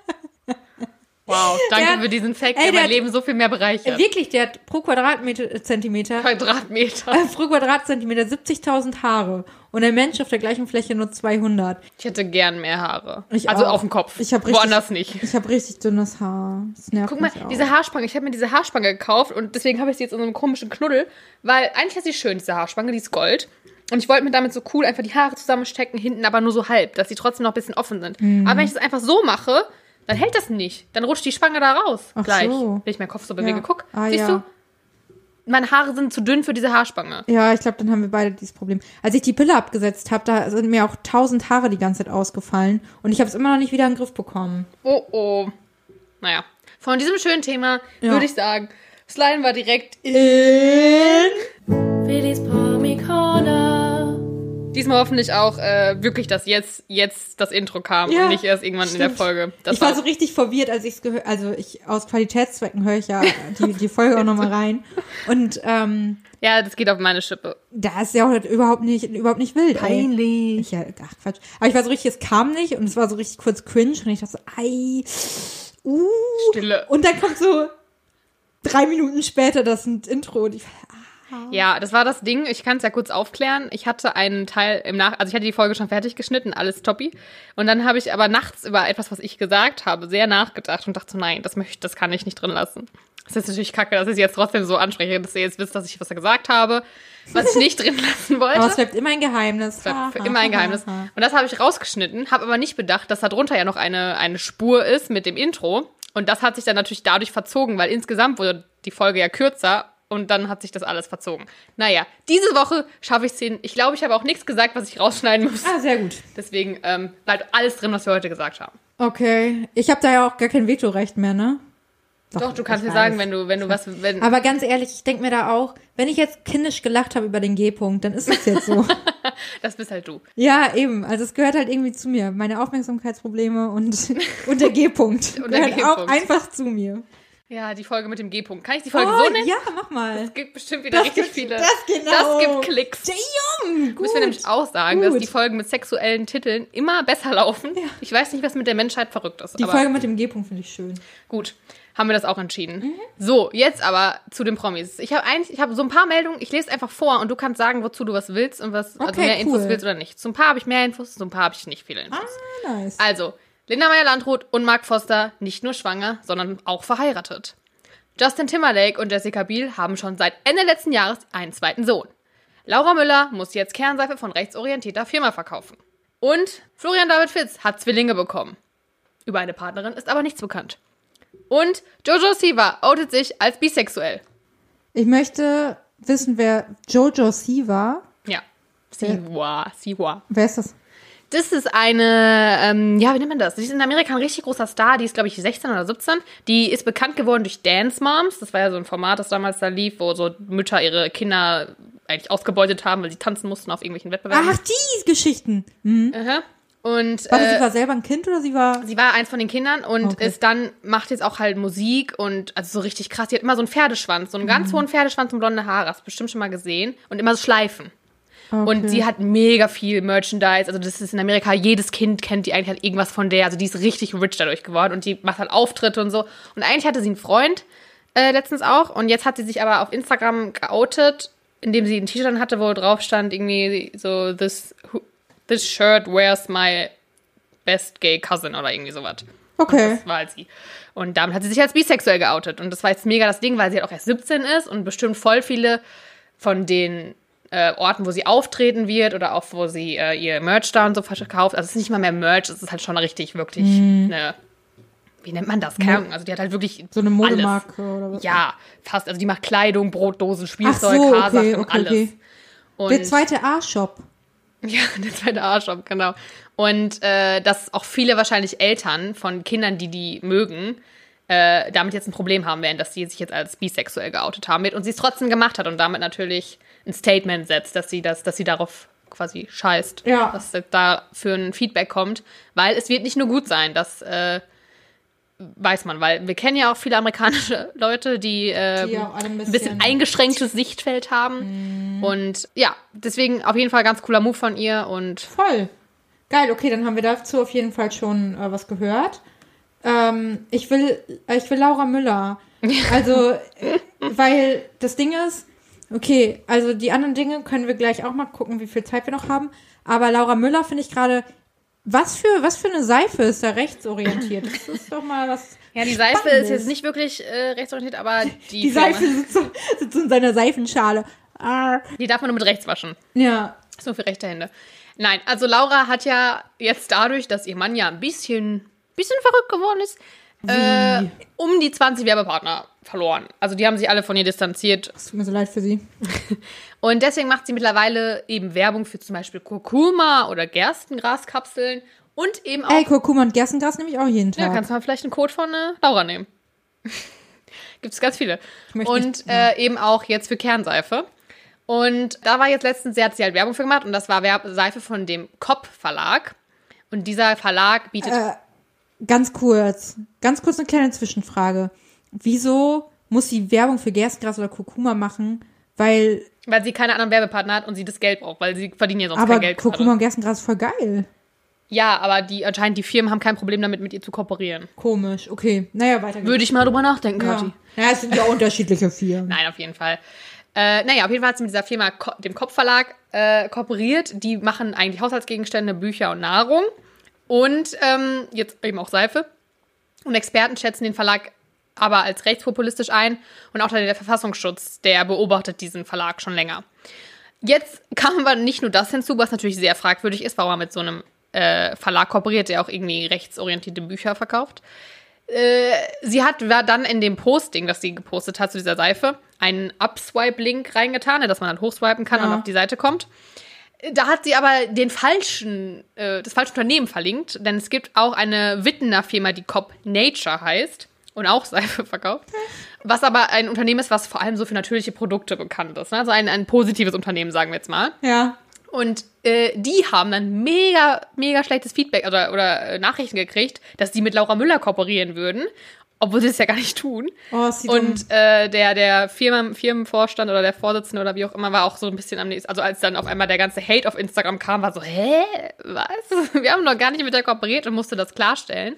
Wow, danke hat- für diesen Fact, Ey, der mein Leben so viel mehr bereichert. Wirklich, der hat pro Quadratmeter äh, Zentimeter, Quadratmeter. äh, pro Quadratzentimeter 70.000 Haare und der Mensch auf der gleichen Fläche nur 200. Ich hätte gern mehr Haare. Ich also auch. auf dem Kopf. Ich hab richtig- Woanders nicht. Ich habe richtig dünnes Haar. Das nervt Guck mal, auch. diese Haarspange. Ich habe mir diese Haarspange gekauft und deswegen habe ich sie jetzt in so einem komischen Knuddel, weil eigentlich ist sie schön, diese Haarspange, die ist Gold. Und ich wollte mir damit so cool einfach die Haare zusammenstecken, hinten aber nur so halb, dass sie trotzdem noch ein bisschen offen sind. Mhm. Aber wenn ich das einfach so mache, dann hält das nicht. Dann rutscht die Spange da raus. Ach gleich. so. Wenn ich meinen Kopf so bewege. Ja. Guck, Ah, siehst ja. du? Meine Haare sind zu dünn für diese Haarspange. Ja, ich glaube, dann haben wir beide dieses Problem. Als ich die Pille abgesetzt habe, da sind mir auch tausend Haare die ganze Zeit ausgefallen und ich habe es immer noch nicht wieder in den Griff bekommen. Oh oh. Naja, von diesem schönen Thema Ja. würde ich sagen, Slime war direkt In Willis Promi Corner. Diesmal hoffentlich auch äh, wirklich, dass jetzt, jetzt das Intro kam Ja, und nicht erst irgendwann in der stimmt. Folge. Das ich war so richtig verwirrt, als ich es gehört, also ich aus Qualitätszwecken höre ich ja die, die Folge auch nochmal rein. Und ähm, ja, das geht auf meine Schippe. da ist ja auch überhaupt nicht, überhaupt nicht wild. Peinlich. Ich, ja, ach Quatsch. Aber ich war so richtig, es kam nicht und es war so richtig kurz cringe und ich dachte so, ei, uh. Stille. Und dann kommt so drei Minuten später das Intro und ich Ja, das war das Ding. Ich kann es ja kurz aufklären. Ich hatte einen Teil im Nach, also ich hatte die Folge schon fertig geschnitten, alles toppi. Und dann habe ich aber nachts über etwas, was ich gesagt habe, sehr nachgedacht und dachte so, nein, das möchte, das kann ich nicht drin lassen. Das ist natürlich kacke, dass ich sie jetzt trotzdem so anspreche, dass ihr jetzt wisst, dass ich was da gesagt habe, was ich nicht drin lassen wollte. Aber es bleibt immer ein Geheimnis. bleibt für immer ein Geheimnis. Und das habe ich rausgeschnitten, habe aber nicht bedacht, dass da drunter ja noch eine, eine Spur ist mit dem Intro. Und das hat sich dann natürlich dadurch verzogen, weil insgesamt wurde die Folge ja kürzer und dann hat sich das alles verzogen. Naja, diese Woche schaffe ich es hin. Ich glaube, ich habe auch nichts gesagt, was ich rausschneiden muss. Ah, sehr gut. Deswegen ähm, bleibt alles drin, was wir heute gesagt haben. Okay. Ich habe da ja auch gar kein Vetorecht mehr, ne? Doch, du kannst mir sagen, wenn du, wenn du was, wenn, Aber ganz ehrlich, ich denke mir da auch, wenn ich jetzt kindisch gelacht habe über den G-Punkt, dann ist es jetzt so. das bist halt du. ja, eben. Also es gehört halt irgendwie zu mir. Meine Aufmerksamkeitsprobleme und, und der G-Punkt Und der gehört auch einfach zu mir. Ja, die Folge mit dem G-Punkt. Kann ich die Folge oh, so nennen? ja, mach mal. Es gibt bestimmt wieder Das richtig gibt- viele. das genau. Das gibt Klicks. Damn, gut. Müssen wir nämlich auch sagen, dass Gut. die Folgen mit sexuellen Titeln immer besser laufen. Ja. Ich weiß nicht, was mit der Menschheit verrückt ist. Die Folge mit dem G-Punkt finde ich schön. gut, haben wir das auch entschieden. Mhm. So, jetzt aber zu den Promis. Ich habe eigentlich, ich habe so ein paar Meldungen. Ich lese einfach vor und du kannst sagen, wozu du was willst und was also Okay, mehr Infos cool. willst oder nicht. Zum paar habe ich mehr Infos, zum paar habe ich nicht viele Infos. Ah, nice. Also, Linda Meyer-Landrut und Mark Foster nicht nur schwanger, sondern auch verheiratet. Justin Timberlake und Jessica Biel haben schon seit Ende letzten Jahres einen zweiten Sohn. Laura Müller muss jetzt Kernseife von rechtsorientierter Firma verkaufen. Und Florian David Fitz hat Zwillinge bekommen. Über eine Partnerin ist aber nichts bekannt. Und Jojo Siva outet sich als bisexuell. Ich möchte wissen, wer Jojo Siva. Ja. Siwa, Siwa. Wer ist das? Das ist eine, ähm, ja, wie nennt man das? Die ist in Amerika ein richtig großer Star. Die ist, glaube ich, 16 oder 17. Die ist bekannt geworden durch Dance Moms. Das war ja so ein Format, das damals da lief, wo so Mütter ihre Kinder eigentlich ausgebeutet haben, weil sie tanzen mussten auf irgendwelchen Wettbewerben. Ach, die Geschichten. Hm. Aha. Und Warte, sie äh, war selber ein Kind oder sie war. sie war eins von den Kindern und Okay. ist dann, macht jetzt auch halt Musik und also so richtig krass. Die hat immer so einen Pferdeschwanz, so einen ganz hohen Pferdeschwanz und blonde Haare. Hast du bestimmt schon mal gesehen. Und immer so Schleifen. Und Okay. sie hat mega viel Merchandise. Also das ist in Amerika, jedes Kind kennt die eigentlich halt irgendwas von der. Also die ist richtig rich dadurch geworden und die macht halt Auftritte und so. Und eigentlich hatte sie einen Freund äh, letztens auch. Und jetzt hat sie sich aber auf Instagram geoutet, indem sie ein T-Shirt hatte, wo drauf stand irgendwie so this, this shirt wears my best gay cousin oder irgendwie sowas. Okay. Das war halt sie. Und damit hat sie sich als bisexuell geoutet. Und das war jetzt mega das Ding, weil sie halt auch erst 17 ist und bestimmt voll viele von den äh, Orten, wo sie auftreten wird oder auch wo sie äh, ihr Merch da und so verkauft. Also es ist nicht mal mehr Merch, es ist halt schon richtig, wirklich Mhm. eine, wie nennt man das? Keine Ahnung. Also die hat halt wirklich So eine alles. Modemarke oder was? Ja, fast. Also die macht Kleidung, Brotdosen, Spielzeug, so, Haarsachen, okay, okay, alles. okay. Und Der zweite A-Shop. ja, der zweite A-Shop, genau. Und äh, dass auch viele wahrscheinlich Eltern von Kindern, die die mögen, äh, damit jetzt ein Problem haben werden, dass sie sich jetzt als bisexuell geoutet haben wird und sie es trotzdem gemacht hat und damit natürlich ein Statement setzt, dass sie das, dass sie darauf quasi scheißt, Ja. dass da für ein Feedback kommt, weil es wird nicht nur gut sein, das äh, weiß man, weil wir kennen ja auch viele amerikanische Leute, die, äh, Die ein bisschen bisschen- eingeschränktes Sichtfeld haben und ja, deswegen auf jeden Fall ganz cooler Move von ihr und Voll. Geil, okay, dann haben wir dazu auf jeden Fall schon äh, was gehört. Ähm, ich will, äh, ich will Laura Müller. Also, äh, weil das Ding ist, okay, also die anderen Dinge können wir gleich auch mal gucken, wie viel Zeit wir noch haben. Aber Laura Müller finde ich gerade, was für, was für eine Seife ist da rechtsorientiert? Das ist doch mal was. Ja, die Seife ist jetzt nicht wirklich äh, rechtsorientiert, aber die, Die Seife sitzt so, sitzt in seiner Seifenschale. Ah, die darf man nur mit rechts waschen. ja. Ist nur für rechte Hände. Nein, also Laura hat ja jetzt dadurch, dass ihr Mann ja ein bisschen, bisschen verrückt geworden ist, äh, um die 20 Werbepartner verloren. Also die haben sich alle von ihr distanziert. Es tut mir so leid für sie. Und deswegen macht sie mittlerweile eben Werbung für zum Beispiel Kurkuma oder Gerstengraskapseln und eben auch Ey, Kurkuma und Gerstengras nehme ich auch jeden Tag. Ja, kannst du mal vielleicht einen Code von äh, Laura nehmen. Gibt es ganz viele. Und nicht- äh, eben auch jetzt für Kernseife. Und da war jetzt letztens, sie hat sie halt Werbung für gemacht und das war Werb Seife von dem Kopp Verlag. Und dieser Verlag bietet. Äh, Ganz kurz, ganz kurz eine kleine Zwischenfrage. Wieso muss sie Werbung für Gerstengras oder Kurkuma machen? Weil, weil sie keine anderen Werbepartner hat und sie das Geld braucht, weil sie verdienen ja sonst aber kein Geld. Kurkuma gerade. und Gerstengras ist voll geil. Ja, aber die anscheinend die Firmen haben kein Problem damit, mit ihr zu kooperieren. Komisch, okay. Naja, weiter geht's. Würde ich mal drüber nachdenken, Kathi. ja. ja, es sind ja unterschiedliche Firmen. Nein, auf jeden Fall. Äh, naja, auf jeden Fall hat sie mit dieser Firma, Ko dem Kopfverlag, äh, kooperiert. Die machen eigentlich Haushaltsgegenstände, Bücher und Nahrung. Und ähm, jetzt eben auch Seife. Und Experten schätzen den Verlag aber als rechtspopulistisch ein. Und auch der Verfassungsschutz, der beobachtet diesen Verlag schon länger. Jetzt kam aber nicht nur das hinzu, was natürlich sehr fragwürdig ist, warum er mit so einem äh, Verlag kooperiert, der auch irgendwie rechtsorientierte Bücher verkauft. Äh, sie hat war dann in dem Posting, das sie gepostet hat zu dieser Seife, einen Upswipe-Link reingetan, dass man dann hochswipen kann Ja. und auf die Seite kommt. Da hat sie aber den falschen, äh, das falsche Unternehmen verlinkt, denn es gibt auch eine Wittener Firma, die Cop Nature heißt und auch Seife verkauft. Was aber ein Unternehmen ist, was vor allem so für natürliche Produkte bekannt ist. Ne? Also ein, ein positives Unternehmen, sagen wir jetzt mal. Ja. Und äh, die haben dann mega, mega schlechtes Feedback oder, oder äh, Nachrichten gekriegt, dass die mit Laura Müller kooperieren würden, obwohl sie es ja gar nicht tun. Oh, Und äh, der, der Firmen, Firmenvorstand oder der Vorsitzende oder wie auch immer war auch so ein bisschen am nächsten. Also als dann auf einmal der ganze Hate auf Instagram kam, war so, hä? Was? Wir haben noch gar nicht mit der kooperiert und musste das klarstellen.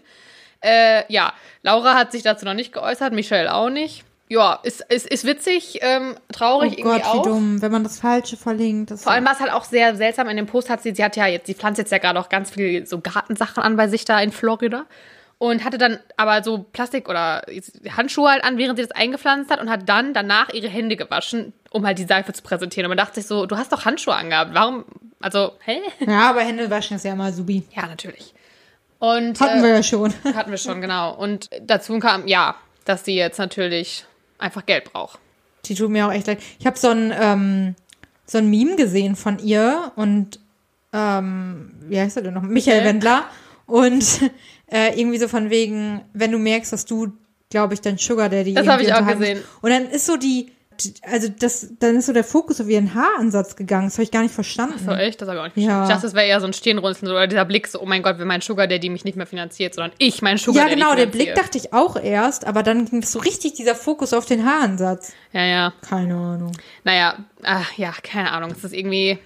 Äh, ja, Laura hat sich dazu noch nicht geäußert, Michelle auch nicht. Ja, ist, ist, ist witzig, ähm, Oh traurig Gott, irgendwie auch. wie dumm, wenn man das Falsche verlinkt. Das Vor allem war es halt auch sehr seltsam in dem Post hat sie, sie hat ja jetzt, sie pflanzt jetzt ja gerade auch ganz viel so Gartensachen an bei sich da in Florida und hatte dann aber so Plastik oder Handschuhe halt an, während sie das eingepflanzt hat und hat dann danach ihre Hände gewaschen, um halt die Seife zu präsentieren. Und man dachte sich so, du hast doch Handschuhe angehabt, warum, also, hä? ja, aber Hände waschen ist ja immer subi. Ja, natürlich. Und Hatten äh, wir ja schon. hatten wir schon, genau. Und dazu kam, ja, dass sie jetzt natürlich einfach Geld braucht. Die tut mir auch echt leid. Ich habe so ein, ähm, so ein Meme gesehen von ihr und ähm, wie heißt er denn noch? Michael Michael. Wendler. Und äh, irgendwie so von wegen, wenn du merkst, dass du, glaube ich, dein Sugar Daddy Das hab irgendwie ich auch gesehen. Und dann ist so die- also das, dann ist so der Fokus auf ihren Haaransatz gegangen. Das habe ich gar nicht verstanden. So, echt? Das habe ich auch nicht Ja. verstanden. Ich dachte, das wäre eher so ein Stirnrunzeln oder dieser Blick so, oh mein Gott, wenn mein Sugar Daddy mich nicht mehr finanziert, sondern ich mein Sugar Ja, Daddy genau, der Blick dachte ich auch erst, aber dann ging so richtig dieser Fokus auf den Haaransatz. Ja, ja. Keine Ahnung. Naja, ach, ja, keine Ahnung. Es ist irgendwie,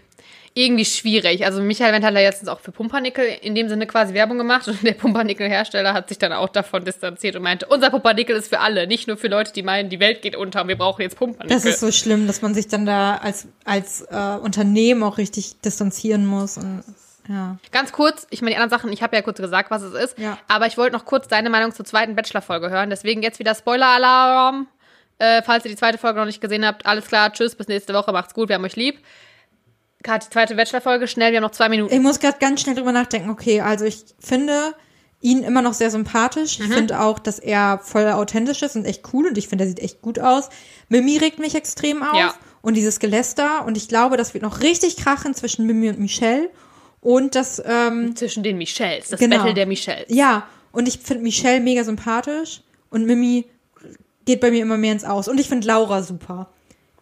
irgendwie schwierig. Also Michael Wendt hat ja letztens auch für Pumpernickel in dem Sinne quasi Werbung gemacht und der Pumpernickel-Hersteller hat sich dann auch davon distanziert und meinte, unser Pumpernickel ist für alle, nicht nur für Leute, die meinen, die Welt geht unter und wir brauchen jetzt Pumpernickel. Das ist so schlimm, dass man sich dann da als, als äh, Unternehmen auch richtig distanzieren muss. Und, ja. Ganz kurz, ich meine, die anderen Sachen, ich habe ja kurz gesagt, was es ist, Ja. aber ich wollte noch kurz deine Meinung zur zweiten Bachelor-Folge hören. Deswegen jetzt wieder Spoiler-Alarm. Äh, falls ihr die zweite Folge noch nicht gesehen habt, alles klar, tschüss, bis nächste Woche, macht's gut, wir haben euch lieb. Gerade die zweite Bachelor-Folge, schnell, wir haben noch zwei Minuten. Ich muss gerade ganz schnell drüber nachdenken. Okay, also ich finde ihn immer noch sehr sympathisch. Mhm. Ich finde auch, dass er voll authentisch ist und echt cool und ich finde, er sieht echt gut aus. Mimi regt mich extrem auf Ja. und dieses Geläster und ich glaube, das wird noch richtig krachen zwischen Mimi und Michelle und das ähm, Zwischen den Michelles, das Genau. Battle der Michelles. Ja, und ich finde Michelle mega sympathisch und Mimi geht bei mir immer mehr ins Aus. Und ich finde Laura super.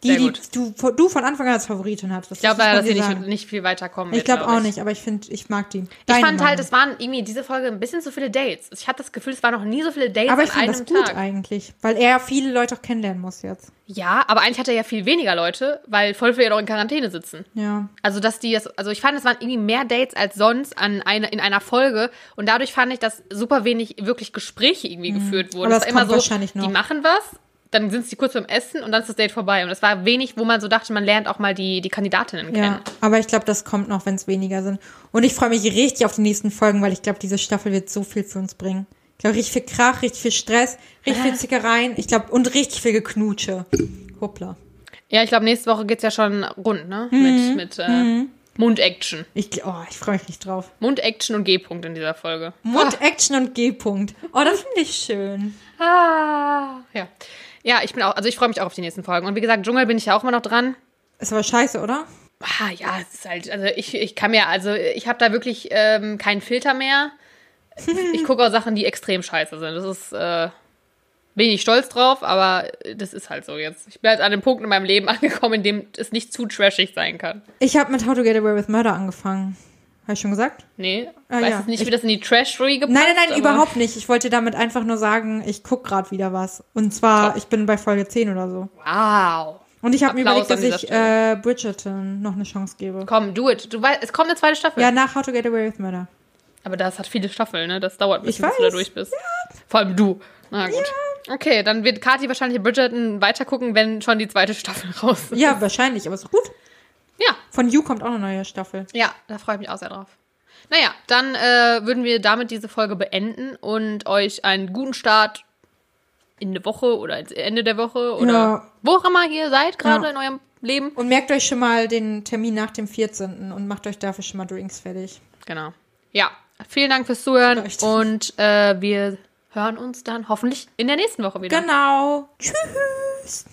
Die, die du, du von Anfang an als Favoritin hattest. Ich glaube Das leider, dass sie nicht, nicht viel weiter kommen Ich glaube glaub auch nicht, aber ich finde, ich mag die. Ich Deine fand halt, Meinung. es waren irgendwie diese Folge ein bisschen zu viele Dates. Ich hatte das Gefühl, es waren noch nie so viele Dates aber ich an einem das gut Tag. eigentlich, weil er viele Leute auch kennenlernen muss jetzt. Ja, aber eigentlich hat er ja viel weniger Leute, weil voll viele ja noch in Quarantäne sitzen. Ja. Also, dass die jetzt, also ich fand, es waren irgendwie mehr Dates als sonst an eine, in einer Folge und dadurch fand ich, dass super wenig wirklich Gespräche irgendwie geführt wurden. Mhm. Aber Es das war kommt wahrscheinlich noch. Die machen was, dann sind sie kurz beim Essen und dann ist das Date vorbei. Und es war wenig, wo man so dachte, man lernt auch mal die, die Kandidatinnen kennen. Ja, aber ich glaube, das kommt noch, wenn es weniger sind. Und ich freue mich richtig auf die nächsten Folgen, weil ich glaube, diese Staffel wird so viel für uns bringen. Ich glaube, richtig viel Krach, richtig viel Stress, richtig viel Zickereien. Ich glaube, und richtig viel Geknutsche. Hoppla. Ja, ich glaube, nächste Woche geht's ja schon rund, ne? Mhm. Mit, mit äh, Mund-Action. Ich, oh, ich freue mich richtig drauf. Mund-Action und G-Punkt in dieser Folge. Mund, Action und G-Punkt. Oh, das finde ich schön. Ah. Ja. Ja, ich bin auch, also ich freue mich auch auf die nächsten Folgen. Und wie gesagt, Dschungel bin ich ja auch immer noch dran. Ist aber scheiße, oder? Ah, ja, es ist halt, also ich, ich kann mir, also ich habe da wirklich ähm, keinen Filter mehr. Ich gucke auch Sachen, die extrem scheiße sind. Das ist, äh, bin ich stolz drauf, aber das ist halt so jetzt. Ich bin halt an dem Punkt in meinem Leben angekommen, in dem es nicht zu trashig sein kann. Ich habe mit How to Get Away with Murder angefangen. Habe ich schon gesagt? Nee, Ah, weiß ja. jetzt nicht, Ich- wie das in die Trash-Story gepasst Nein, nein, nein, überhaupt nicht. Ich wollte damit einfach nur sagen, ich guck gerade wieder was. Und zwar, Top. ich bin bei Folge 10 oder so. Wow. Und ich habe mir überlegt, dass ich äh, Bridgerton noch eine Chance gebe. Komm, do it. Du weißt, es kommt eine zweite Staffel. Ja, nach How to Get Away with Murder. Aber das hat viele Staffeln, ne? Das dauert bis du da durch bist. Vor allem du. Na gut. Okay, dann wird Kathi wahrscheinlich Bridgerton weitergucken, wenn schon die zweite Staffel raus ist. Ja, wahrscheinlich, aber ist doch gut. Ja, Von You kommt auch eine neue Staffel. ja, da freue ich mich auch sehr drauf. Naja, dann äh, würden wir damit diese Folge beenden und euch einen guten Start in der Woche oder ins Ende der Woche oder Ja. wo auch immer ihr seid gerade Ja. in eurem Leben. Und merkt euch schon mal den Termin nach dem 14. und macht euch dafür schon mal Drinks fertig. Genau. Ja, vielen Dank fürs Zuhören Vielleicht. und äh, wir hören uns dann hoffentlich in der nächsten Woche wieder. Genau. Tschüss.